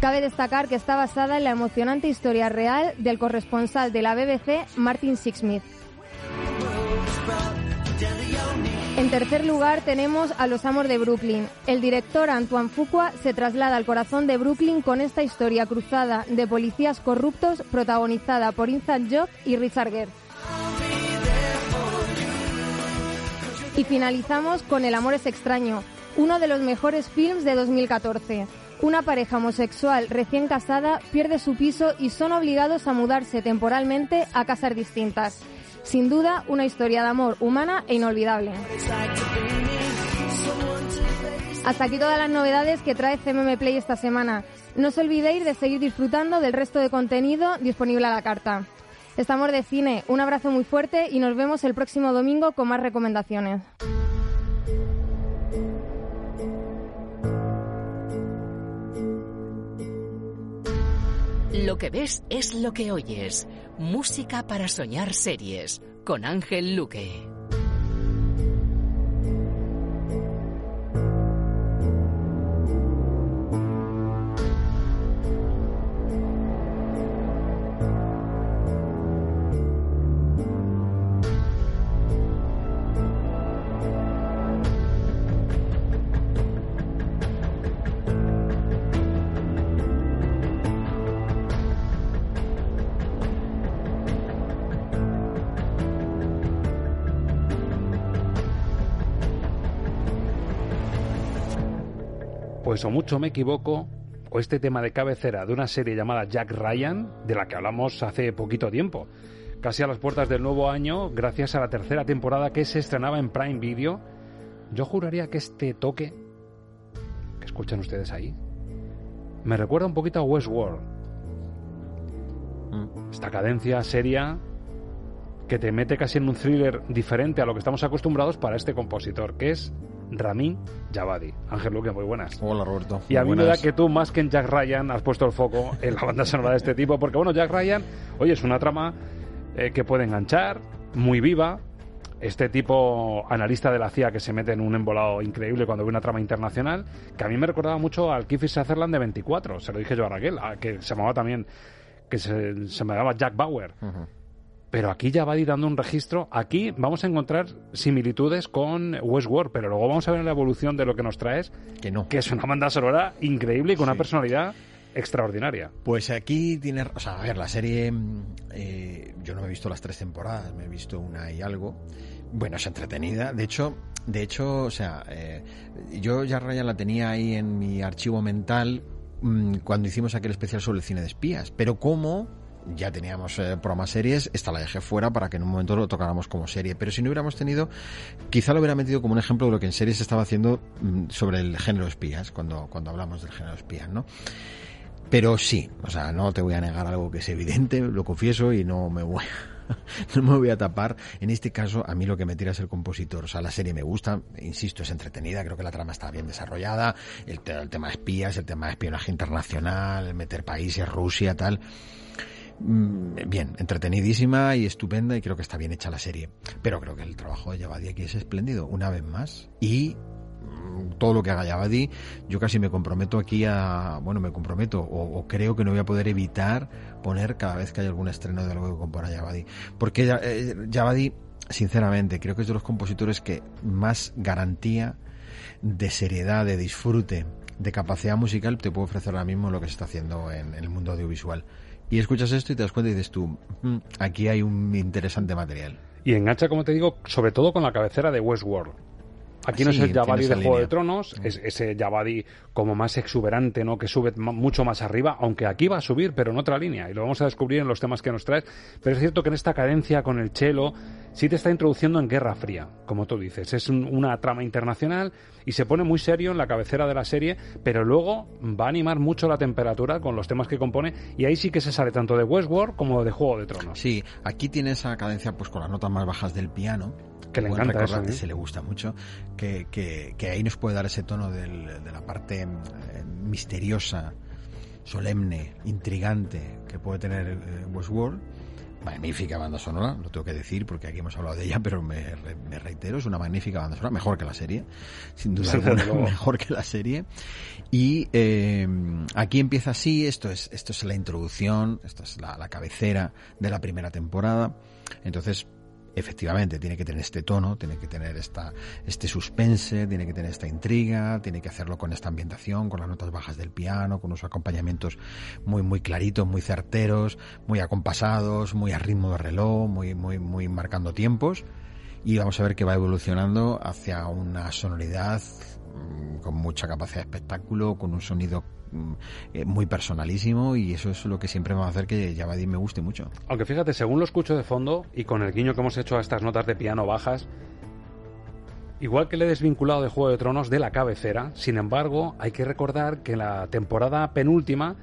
Cabe destacar que está basada en la emocionante historia real del corresponsal de la BBC, Martin Sixsmith. En tercer lugar tenemos a Los Amos de Brooklyn. El director Antoine Fuqua se traslada al corazón de Brooklyn con esta historia cruzada de policías corruptos protagonizada por Ethan Job y Richard Gere. Y finalizamos con El amor es extraño, uno de los mejores films de 2014. Una pareja homosexual recién casada pierde su piso y son obligados a mudarse temporalmente a casas distintas. Sin duda, una historia de amor humana e inolvidable. Hasta aquí todas las novedades que trae CMM Play esta semana. No os olvidéis de seguir disfrutando del resto de contenido disponible a la carta. Estamos de cine, un abrazo muy fuerte y nos vemos el próximo domingo con más recomendaciones. Lo que ves es lo que oyes. Música para soñar series con Ángel Luque. Pues o mucho me equivoco, o este tema de cabecera de una serie llamada Jack Ryan, de la que hablamos hace poquito tiempo, casi a las puertas del nuevo año, gracias a la tercera temporada que se estrenaba en Prime Video, yo juraría que este toque, que escuchan ustedes ahí, me recuerda un poquito a Westworld. Esta cadencia seria que te mete casi en un thriller diferente a lo que estamos acostumbrados para este compositor, que es Ramin Javadi. Ángel Luque, muy buenas. Hola, Roberto. Y a mí me da que tú, más que en Jack Ryan, has puesto el foco en la banda sonora de este tipo, porque bueno, Jack Ryan, oye, es una trama eh, que puede enganchar, muy viva. Este tipo analista de la CIA que se mete en un embolado increíble cuando ve una trama internacional, que a mí me recordaba mucho al Kiefer Sutherland de 24, se lo dije yo a Raquel, a- que se llamaba también, que se, se llamaba Jack Bauer. Pero aquí ya va a ir dando un registro. Aquí vamos a encontrar similitudes con Westworld, pero luego vamos a ver la evolución de lo que nos traes. Que no. Que es una banda sonora increíble y con una personalidad extraordinaria. Pues aquí tiene, o sea, a ver, la serie, mm, eh, yo no me he visto las tres temporadas, me he visto una y algo. Bueno, es entretenida. De hecho, de hecho, o sea, eh, yo ya Ryan la tenía ahí en mi archivo mental mm, cuando hicimos aquel especial sobre el cine de espías. Pero como ya teníamos eh, programas series, esta la dejé fuera para que en un momento lo tocáramos como serie. Pero si no hubiéramos tenido, quizá lo hubiera metido como un ejemplo de lo que en series se estaba haciendo mm, sobre el género espías, cuando, cuando hablamos del género espías, ¿no? Pero sí, o sea, no te voy a negar algo que es evidente, lo confieso y no me voy no me voy a tapar. En este caso, a mí lo que me tira es el compositor. O sea, la serie me gusta, insisto, es entretenida, creo que la trama está bien desarrollada, el, el tema de espías, el tema de espionaje internacional, meter países, Rusia, tal. Mm, Bien, entretenidísima y estupenda y creo que está bien hecha la serie. Pero creo que el trabajo de Yavadi aquí es espléndido, una vez más. Y mm, todo lo que haga Yavadi, yo casi me comprometo aquí a, bueno, me comprometo o, o creo que no voy a poder evitar poner cada vez que hay algún estreno de algo que compone Yavadi. Porque eh, Yavadi, sinceramente, creo que es de los compositores que más garantía de seriedad, de disfrute, de capacidad musical te puede ofrecer ahora mismo lo que se está haciendo en, en el mundo audiovisual. Y escuchas esto y te das cuenta y dices tú, "Mm, aquí hay un interesante material. Y engancha, como te digo, sobre todo con la cabecera de Westworld. Aquí no Sí, es el Javadi de Juego de. Tronos, es ese Javadi como más exuberante, ¿no? Que sube mucho más arriba, aunque aquí va a subir, pero en otra línea, y lo vamos a descubrir en los temas que nos traes. Pero es cierto que en esta cadencia con el chelo sí te está introduciendo en Guerra Fría, como tú dices. Es un- una trama internacional y se pone muy serio en la cabecera de la serie, pero luego va a animar mucho la temperatura con los temas que compone, y ahí sí que se sale tanto de Westworld como de Juego de Tronos. Sí, aquí tiene esa cadencia pues con las notas más bajas del piano. Que le encanta eso, ¿eh? Se le gusta mucho. Que, que, que ahí nos puede dar ese tono del- de la parte eh, misteriosa, solemne, intrigante que puede tener eh, Westworld. Magnífica banda sonora, lo tengo que decir porque aquí hemos hablado de ella, pero me, me reitero, es una magnífica banda sonora, mejor que la serie, sin duda alguna, mejor que la serie. Y eh, aquí empieza así, esto es, esto es la introducción, esto es la, la cabecera de la primera temporada. Entonces, efectivamente tiene que tener este tono, tiene que tener esta, este suspense, tiene que tener esta intriga, tiene que hacerlo con esta ambientación, con las notas bajas del piano, con unos acompañamientos muy, muy claritos, muy certeros, muy acompasados, muy a ritmo de reloj, muy, muy, muy marcando tiempos. Y vamos a ver que va evolucionando hacia una sonoridad mm, con mucha capacidad de espectáculo, con un sonido eh, muy personalísimo y eso es lo que siempre va a hacer que Javadi me guste mucho. Aunque fíjate, según lo escucho de fondo y con el guiño que hemos hecho a estas notas de piano bajas, igual que le he desvinculado de Juego de Tronos de la cabecera, sin embargo, hay que recordar que la temporada penúltima,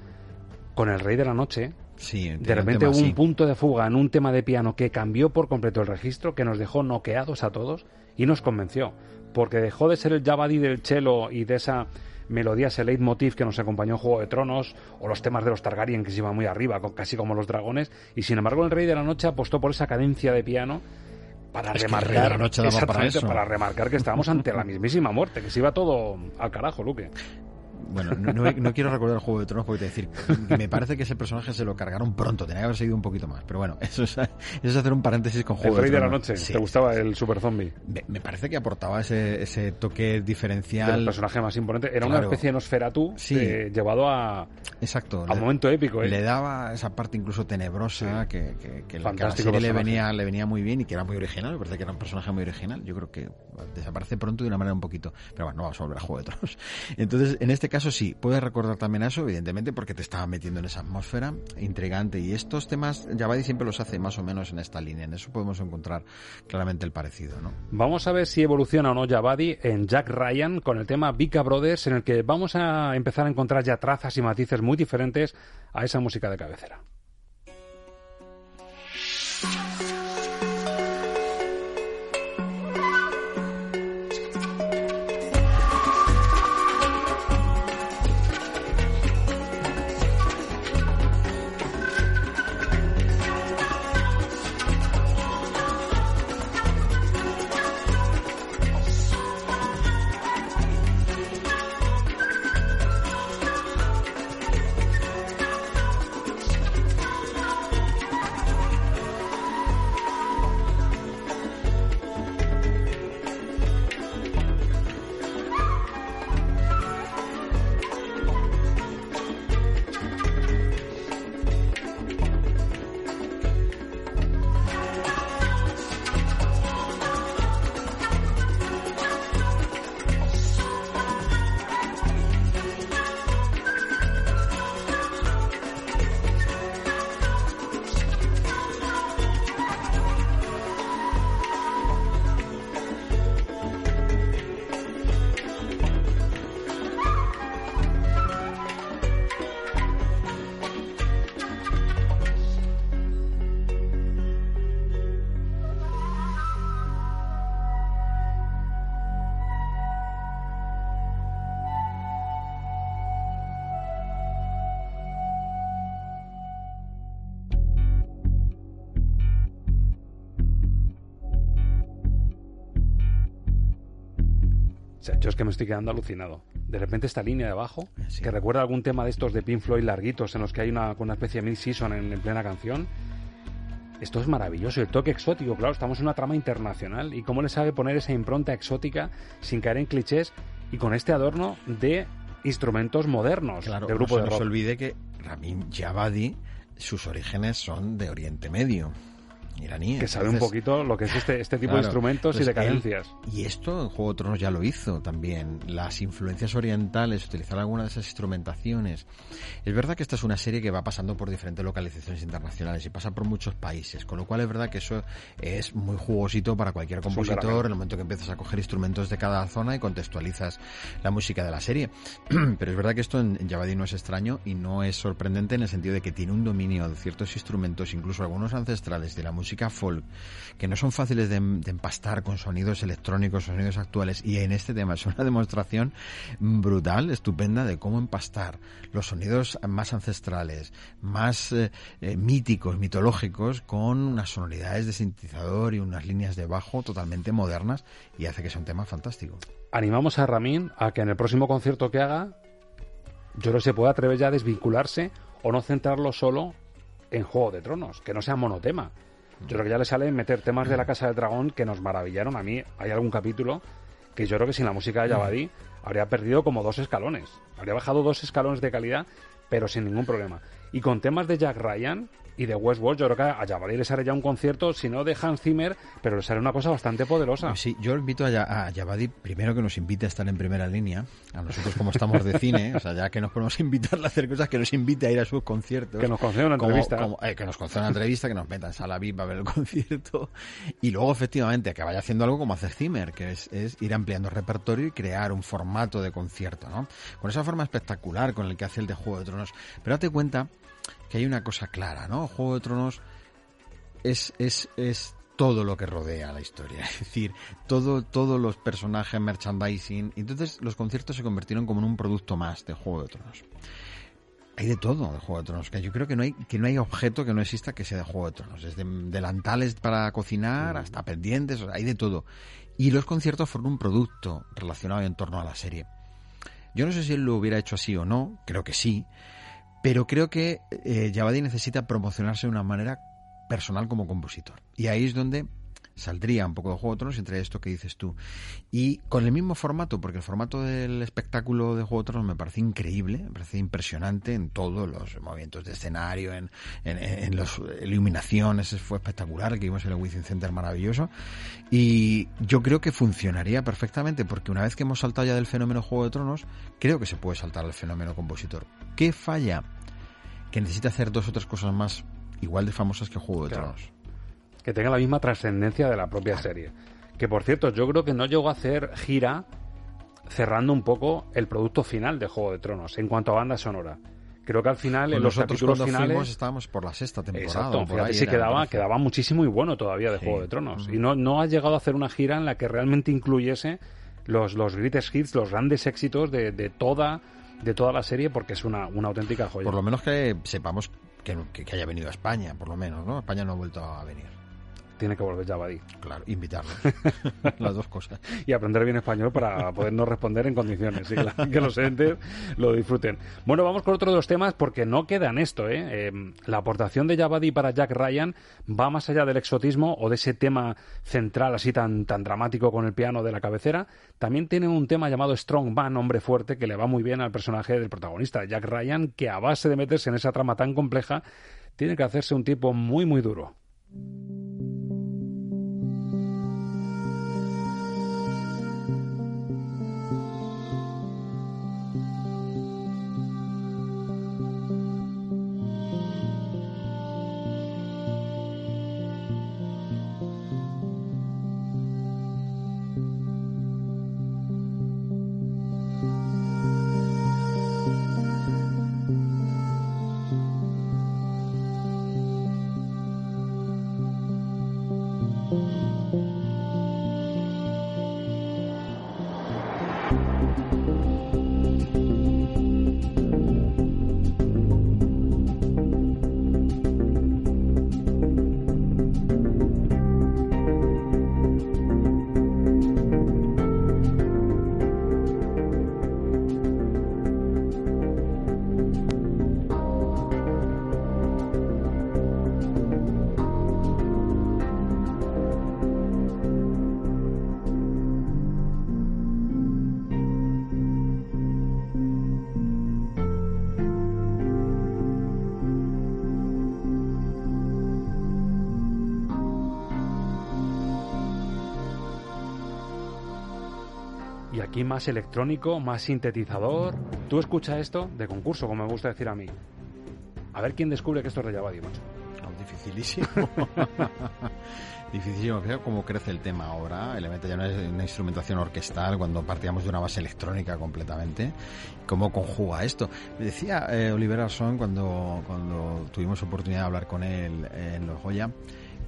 con El Rey de la Noche, Sí, de repente hubo un punto de fuga en un tema de piano que cambió por completo el registro, que nos dejó noqueados a todos y nos convenció. Porque dejó de ser el Javadi del cello y de esa melodías, el leitmotiv que nos acompañó en Juego de Tronos, o los temas de los Targaryen que se iban muy arriba, casi como los dragones, y sin embargo el Rey de la Noche apostó por esa cadencia de piano para remarcar para, para remarcar que estábamos ante la mismísima muerte, que se iba todo al carajo, Luque. Bueno, no, quiero recordar el Juego de Tronos porque te decir, me parece que ese personaje se lo cargaron pronto, tenía que haber seguido un poquito más. Pero bueno, eso es, eso es hacer un paréntesis con Juego el Rey de, la Noche, ¿te gustaba el Super Zombie? Me, parece que aportaba ese, ese toque diferencial. El personaje más imponente. Era una especie de Nosferatu llevado a, Exacto, a un momento épico. ¿eh? Le daba esa parte incluso tenebrosa que, que, la, serie le venía, le venía muy bien y que era muy original. Me parece que era un personaje muy original. Yo creo que desaparece pronto de una manera un poquito. Pero bueno, no vamos a volver a Juego de Tronos. Entonces, en este caso sí, puede recordar también eso, evidentemente, porque te estaba metiendo en esa atmósfera intrigante. Y estos temas, Javadi siempre los hace más o menos en esta línea. En eso podemos encontrar claramente el parecido, ¿no? Vamos a ver si evoluciona o no Javadi en Jack Ryan con el tema Vika Brothers, en el que vamos a empezar a encontrar ya trazas y matices muy diferentes a esa música de cabecera. Yo es que me estoy quedando alucinado. De repente esta línea de abajo, que recuerda algún tema de estos de Pink Floyd larguitos en los que hay una, una especie de mid-season en, plena canción. Esto es maravilloso, el toque exótico, claro, estamos en una trama internacional y cómo le sabe poner esa impronta exótica sin caer en clichés y con este adorno de instrumentos modernos claro, de grupo no se olvide que Ramin Javadi, sus orígenes son de Oriente Medio iraní. Que sabe un poquito lo que es este, este tipo de instrumentos y de cadencias. y esto en Juego de Tronos ya lo hizo también. Las influencias orientales, utilizar alguna de esas instrumentaciones. Es verdad que esta es una serie que va pasando por diferentes localizaciones internacionales y pasa por muchos países, con lo cual es verdad que eso es muy jugosito para cualquier compositor en el momento que empiezas a coger instrumentos de cada zona y contextualizas la música de la serie. Pero es verdad que esto en Javadi no es extraño y no es sorprendente en el sentido de que tiene un dominio de ciertos instrumentos, incluso algunos ancestrales de la música música folk, que no son fáciles de, empastar con sonidos electrónicos, sonidos actuales, y en este tema es una demostración brutal, estupenda, de cómo empastar los sonidos más ancestrales, más eh, eh, míticos, mitológicos, con unas sonoridades de sintetizador y unas líneas de bajo totalmente modernas, y hace que sea un tema fantástico. Animamos a Ramín a que en el próximo concierto que haga, yo no se pueda atrever ya a desvincularse o no centrarlo solo en Juego de Tronos, que no sea monotema. Yo creo que ya le sale meter temas de la Casa del Dragón que nos maravillaron. A mí hay algún capítulo que yo creo que sin la música de Yabadi habría perdido como dos escalones. Habría bajado dos escalones de calidad, pero sin ningún problema. Y con temas de Jack Ryan, y de Westworld, yo creo que a Yabadi le sale ya un concierto, si no de Hans Zimmer, pero le sale una cosa bastante poderosa. Sí, yo invito a, a Yabadi primero que nos invite a estar en primera línea, a nosotros como estamos de cine, o sea, ya que nos podemos invitarle a hacer cosas, que nos invite a ir a sus conciertos. Que nos conceda una entrevista. eh, que nos conceda una entrevista, que nos metan en sala VIP a ver el concierto. Y luego, efectivamente, que vaya haciendo algo como hace Zimmer, que es, es ir ampliando el repertorio y crear un formato de concierto, ¿no? Con esa forma espectacular con el que hace el de Juego de Tronos. Pero date cuenta que hay una cosa clara, ¿no? Juego de Tronos es, es, es todo lo que rodea la historia, es decir, todo, todos los personajes, merchandising, entonces los conciertos se convirtieron como en un producto más de Juego de Tronos. Hay de todo de Juego de Tronos, que yo creo que no hay, que no hay objeto que no exista que sea de Juego de Tronos, desde delantales para cocinar hasta pendientes, hay de todo. Y los conciertos fueron un producto relacionado en torno a la serie. Yo no sé si él lo hubiera hecho así o no, creo que sí, pero creo que eh, necesita promocionarse de una manera personal como compositor. Y ahí es donde saldría un poco de Juego de Tronos entre esto que dices tú. Y con el mismo formato, porque el formato del espectáculo de Juego de Tronos me parece increíble, me parece impresionante en todos los movimientos de escenario, en, en, las iluminaciones, fue espectacular, que vimos en el Wizzing Center maravilloso. Y yo creo que funcionaría perfectamente, porque una vez que hemos saltado ya del fenómeno Juego de Tronos, creo que se puede saltar al fenómeno compositor. ¿Qué falla? Que necesita hacer dos o tres cosas más igual de famosas que Juego de Claro. Tronos. que tenga la misma trascendencia de la propia serie. Que por cierto, yo creo que no llegó a hacer gira cerrando un poco el producto final de Juego de Tronos en cuanto a banda sonora. Creo que al final, en los capítulos finales. fuimos estábamos por la sexta temporada. Exacto, fíjate, sí quedaba, quedaba muchísimo y bueno todavía de Sí. Juego de Tronos. Mm. Y no, no ha llegado a hacer una gira en la que realmente incluyese los, los greatest hits, los grandes éxitos de, de toda de toda la serie, porque es una, una auténtica joya. Por lo menos que sepamos que, que- que haya venido a España, por lo menos, ¿no? España no ha vuelto a venir. Tiene que volver Javadi. Claro, invitarlo. Las dos cosas. y aprender bien español para podernos responder en condiciones y que los entes lo disfruten. Bueno, vamos con otro de los temas porque no queda en esto. ¿eh? Eh, la aportación de Javadi para Jack Ryan va más allá del exotismo o de ese tema central así tan, tan dramático con el piano de la cabecera. También tiene un tema llamado Strong Man, hombre fuerte, que le va muy bien al personaje del protagonista, Jack Ryan, que a base de meterse en esa trama tan compleja, tiene que hacerse un tipo muy, muy duro. あ。Más electrónico, más sintetizador. Tú escucha esto de concurso, como me gusta decir a mí. A ver quién descubre que esto es de Javadi, macho. No, dificilísimo. dificilísimo. Fíjate cómo crece el tema ahora. Le mete ya una, una instrumentación orquestal cuando partíamos de una base electrónica completamente. ¿Cómo conjuga esto? Decía eh, Oliver Arson cuando, cuando tuvimos oportunidad de hablar con él en Los Goya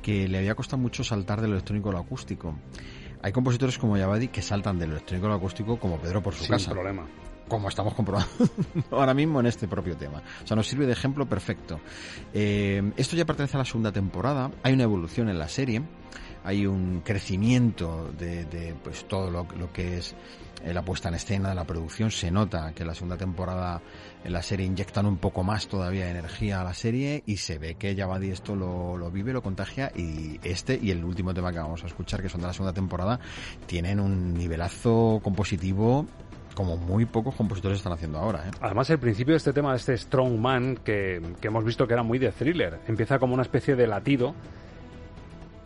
que le había costado mucho saltar del electrónico a lo acústico. Hay compositores como Yabadi que saltan del electrónico a lo acústico como Pedro por su Sin casa. problema. Como estamos comprobando ahora mismo en este propio tema. O sea, nos sirve de ejemplo perfecto. Eh, esto ya pertenece a la segunda temporada. Hay una evolución en la serie. Hay un crecimiento de, de, pues todo lo, lo que es la puesta en escena, la producción. Se nota que en la segunda temporada en la serie inyectan un poco más todavía de energía a la serie y se ve que Yabadi esto lo, lo vive, lo contagia y este y el último tema que vamos a escuchar, que son de la segunda temporada, tienen un nivelazo compositivo como muy pocos compositores están haciendo ahora. ¿eh? Además, el principio de este tema, de este Strong Man, que, que hemos visto que era muy de thriller, empieza como una especie de latido.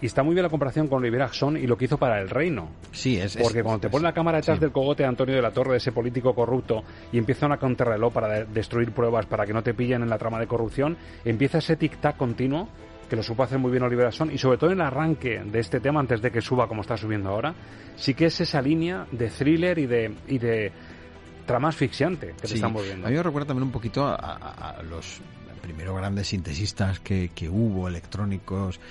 Y está muy bien la comparación con Oliver Axon y lo que hizo para El Reino. Sí, es. Porque es, cuando te es, pone la cámara detrás sí. del cogote de Antonio de la Torre, de ese político corrupto, y empieza una contrarreloj para de- destruir pruebas para que no te pillen en la trama de corrupción, empieza ese tic-tac continuo que lo supo hacer muy bien Oliver Axon y sobre todo en el arranque de este tema antes de que suba como está subiendo ahora, sí que es esa línea de thriller y de, y de trama asfixiante que te Sí. estamos viendo. A mí me recuerda también un poquito a, a- a los primeros grandes sintesistas que, que hubo, electrónicos,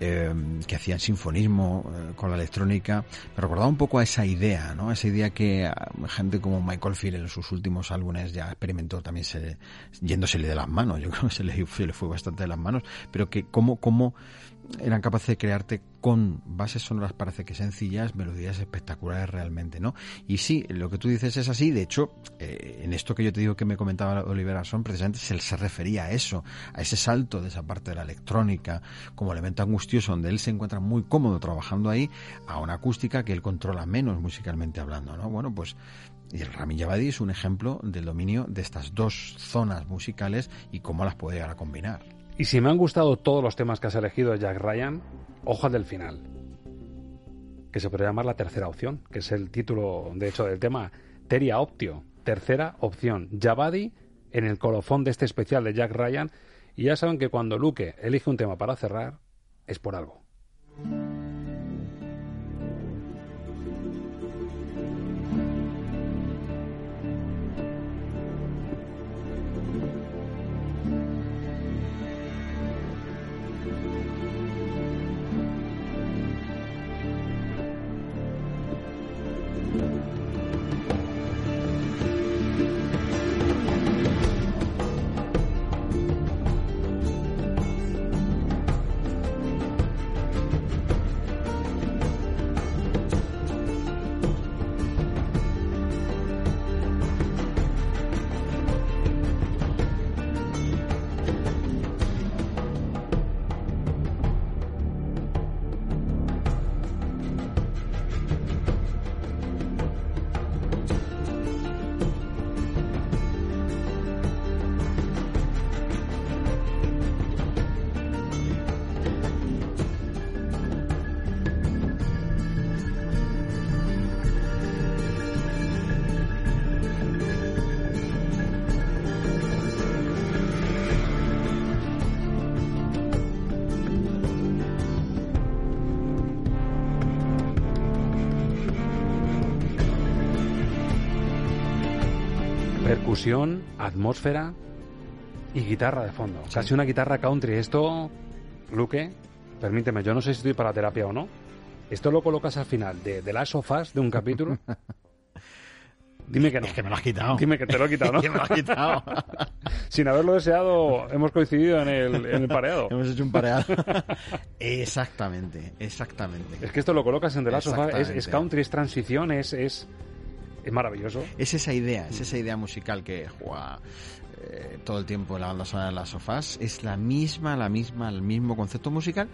eh, que hacían sinfonismo eh, con la electrónica. Me recordaba un poco a esa idea, ¿no? Esa idea que ah, gente como Michael Field en sus últimos álbumes ya experimentó también se, yéndosele de las manos. Yo creo que se le, se le fue bastante de las manos. Pero que cómo, cómo eran capaces de crearte con bases sonoras parece que sencillas, melodías espectaculares realmente, ¿no? Y sí, lo que tú dices es así, de hecho, eh, en esto que yo te digo que me comentaba Oliver Arson, precisamente se, se refería a eso, a ese salto de esa parte de la electrónica como elemento angustioso donde él se encuentra muy cómodo trabajando ahí, a una acústica que él controla menos musicalmente hablando, ¿no? Bueno, pues y el Ramin Javadi es un ejemplo del dominio de estas dos zonas musicales y cómo las puede llegar a combinar. Y si me han gustado todos los temas que has elegido de Jack Ryan, ojo del final. Que se podría llamar la tercera opción, que es el título, de hecho, del tema Teria Optio. Tercera opción. Javadi en el colofón de este especial de Jack Ryan. Y ya saben que cuando Luke elige un tema para cerrar, es por algo. Percusión, atmósfera y guitarra de fondo. Casi una guitarra country. Esto, Luque, permíteme, yo no sé si estoy para terapia o no. Esto lo colocas al final de, de las sofás de un capítulo. Dime que no. Es que me lo has quitado. Dime que te lo he quitado, ¿no? que me lo has quitado. Sin haberlo deseado, hemos coincidido en el, en el pareado. Hemos hecho un pareado. exactamente, exactamente. Es que esto lo colocas en The Last of Us, es, es country, es transición, es, es, es maravilloso. Es esa idea, es esa idea musical que juega eh, todo el tiempo en la banda sonora de las sofás. Es la misma, la misma, el mismo concepto musical.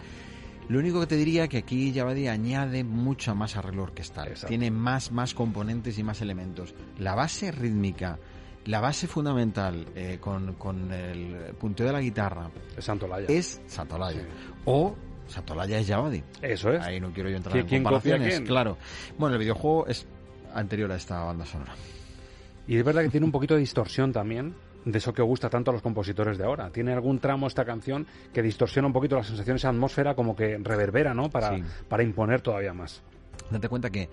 Lo único que te diría que aquí Javadi añade mucha más arreglo orquestal. Exacto. Tiene más, más componentes y más elementos. La base rítmica, la base fundamental eh, con, con el punteo de la guitarra Es Santolaya. es Santolaya. O Santolaya es Javadi. Eso es. Ahí no quiero yo entrar ¿Quién- en comparaciones. quién? Claro. Bueno, el videojuego es anterior a esta banda sonora. Y es verdad que tiene un poquito de distorsión también, de eso que gusta tanto a los compositores de ahora. Tiene algún tramo esta canción que distorsiona un poquito las sensaciones, esa atmósfera como que reverbera, ¿no? Para, Sí. para imponer todavía más. Date cuenta que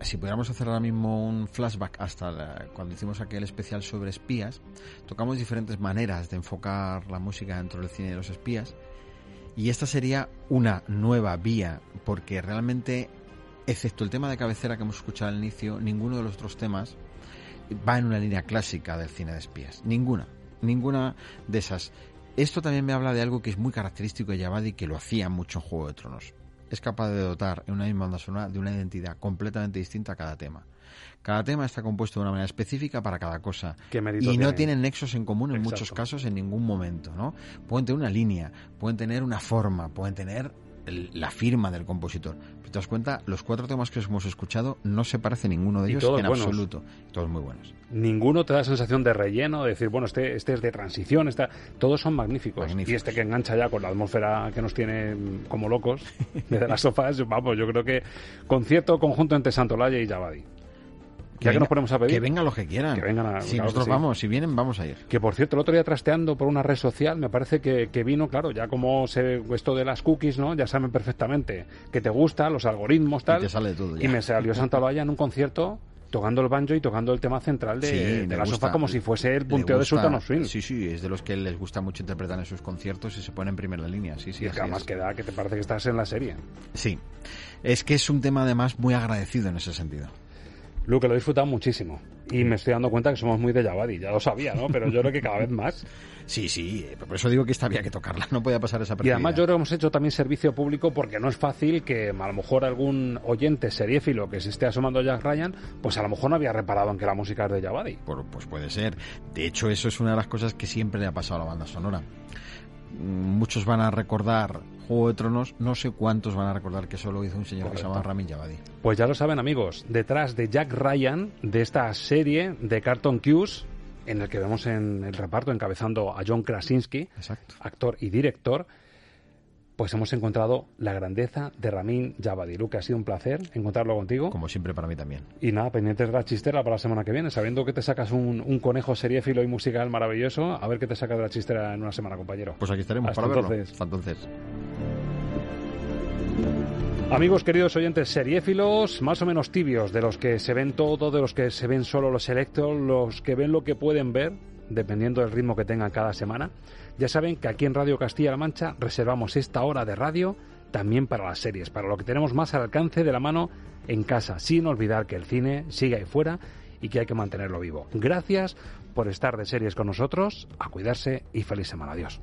si pudiéramos hacer ahora mismo un flashback hasta la- cuando hicimos aquel especial sobre espías, tocamos diferentes maneras de enfocar la música dentro del cine de los espías Y esta sería una nueva vía, porque realmente, excepto el tema de cabecera que hemos escuchado al inicio, ninguno de los otros temas va en una línea clásica del cine de espías. Ninguna. Ninguna de esas. Esto también me habla de algo que es muy característico de Yavadi que lo hacía mucho en Juego de Tronos. Es capaz de dotar en una misma banda sonora de una identidad completamente distinta a cada tema. Cada tema está compuesto de una manera específica para cada cosa. y no tienen nexos en común en muchos casos en ningún momento, ¿no? Pueden tener una línea, pueden tener una forma, pueden tener la firma del compositor. Pero te das cuenta, los cuatro temas que hemos escuchado no se parece ninguno de ellos en absoluto. Todos muy buenos. Ninguno te da sensación de relleno, de decir, bueno, este, este es de transición, está... todos son magníficos. Y este que engancha ya con la atmósfera que nos tiene como locos desde las sofás, vamos, yo creo que concierto conjunto entre Santolaya y Yabadi. Ya que, nos ponemos a pedir. Que vengan los que quieran. Que vengan a, si nosotros vamos, si vienen, vamos a ir. Que por cierto, el otro día trasteando por una red social, me parece que, vino, claro, ya como se, esto de las cookies, ¿no? Ya saben perfectamente que te gusta, los algoritmos, tal. Y te sale todo. Y me salió Santa Valla en un concierto tocando el banjo y tocando el tema central de, la sofá como si fuese el punteo de Sultan Swing. Sí, sí, es de los que les gusta mucho interpretar en sus conciertos y se pone en primera línea. Sí, sí, y que además queda que te parece que estás en la serie. Sí, es que es un tema además muy agradecido en ese sentido. Que lo he disfrutado muchísimo. Y me estoy dando cuenta que somos muy de Yabadi, ya lo sabía, ¿no? Pero yo creo que cada vez más. Sí, sí, por eso digo que esta había que tocarla, no podía pasar esa Y además yo creo que hemos hecho también servicio público porque no es fácil que a lo mejor algún oyente seriéfilo que se esté asomando a Jack Ryan, pues a lo mejor no había reparado en que la música es de Yabadi. pues puede ser. De hecho, eso es una de las cosas que siempre le ha pasado a la banda sonora. Muchos van a recordar Juego de Tronos, no sé cuántos van a recordar que solo hizo un señor que se llama Ramin Javadi. Pues ya lo saben amigos, detrás de Jack Ryan, de esta serie de Carton Cues, en el que vemos en el reparto encabezando a John Krasinski, actor y director, pues hemos encontrado la grandeza de Ramin Javadi. Luke, ha sido un placer encontrarlo contigo. Como siempre para mí también. Y nada, pendientes de la chistera para la semana que viene, sabiendo que te sacas un, conejo seriéfilo y musical maravilloso, a ver qué te sacas de la chistera en una semana, compañero. Pues aquí estaremos para entonces. Hasta entonces. Amigos queridos oyentes seriéfilos, más o menos tibios, de los que se ven todo, de los que se ven solo los selectos, los que ven lo que pueden ver, dependiendo del ritmo que tengan cada semana. Ya saben que aquí en Radio Castilla-La Mancha reservamos esta hora de radio también para las series, para lo que tenemos más al alcance de la mano en casa, sin olvidar que el cine sigue ahí fuera y que hay que mantenerlo vivo. Gracias por estar de series con nosotros, a cuidarse y feliz semana. Adiós.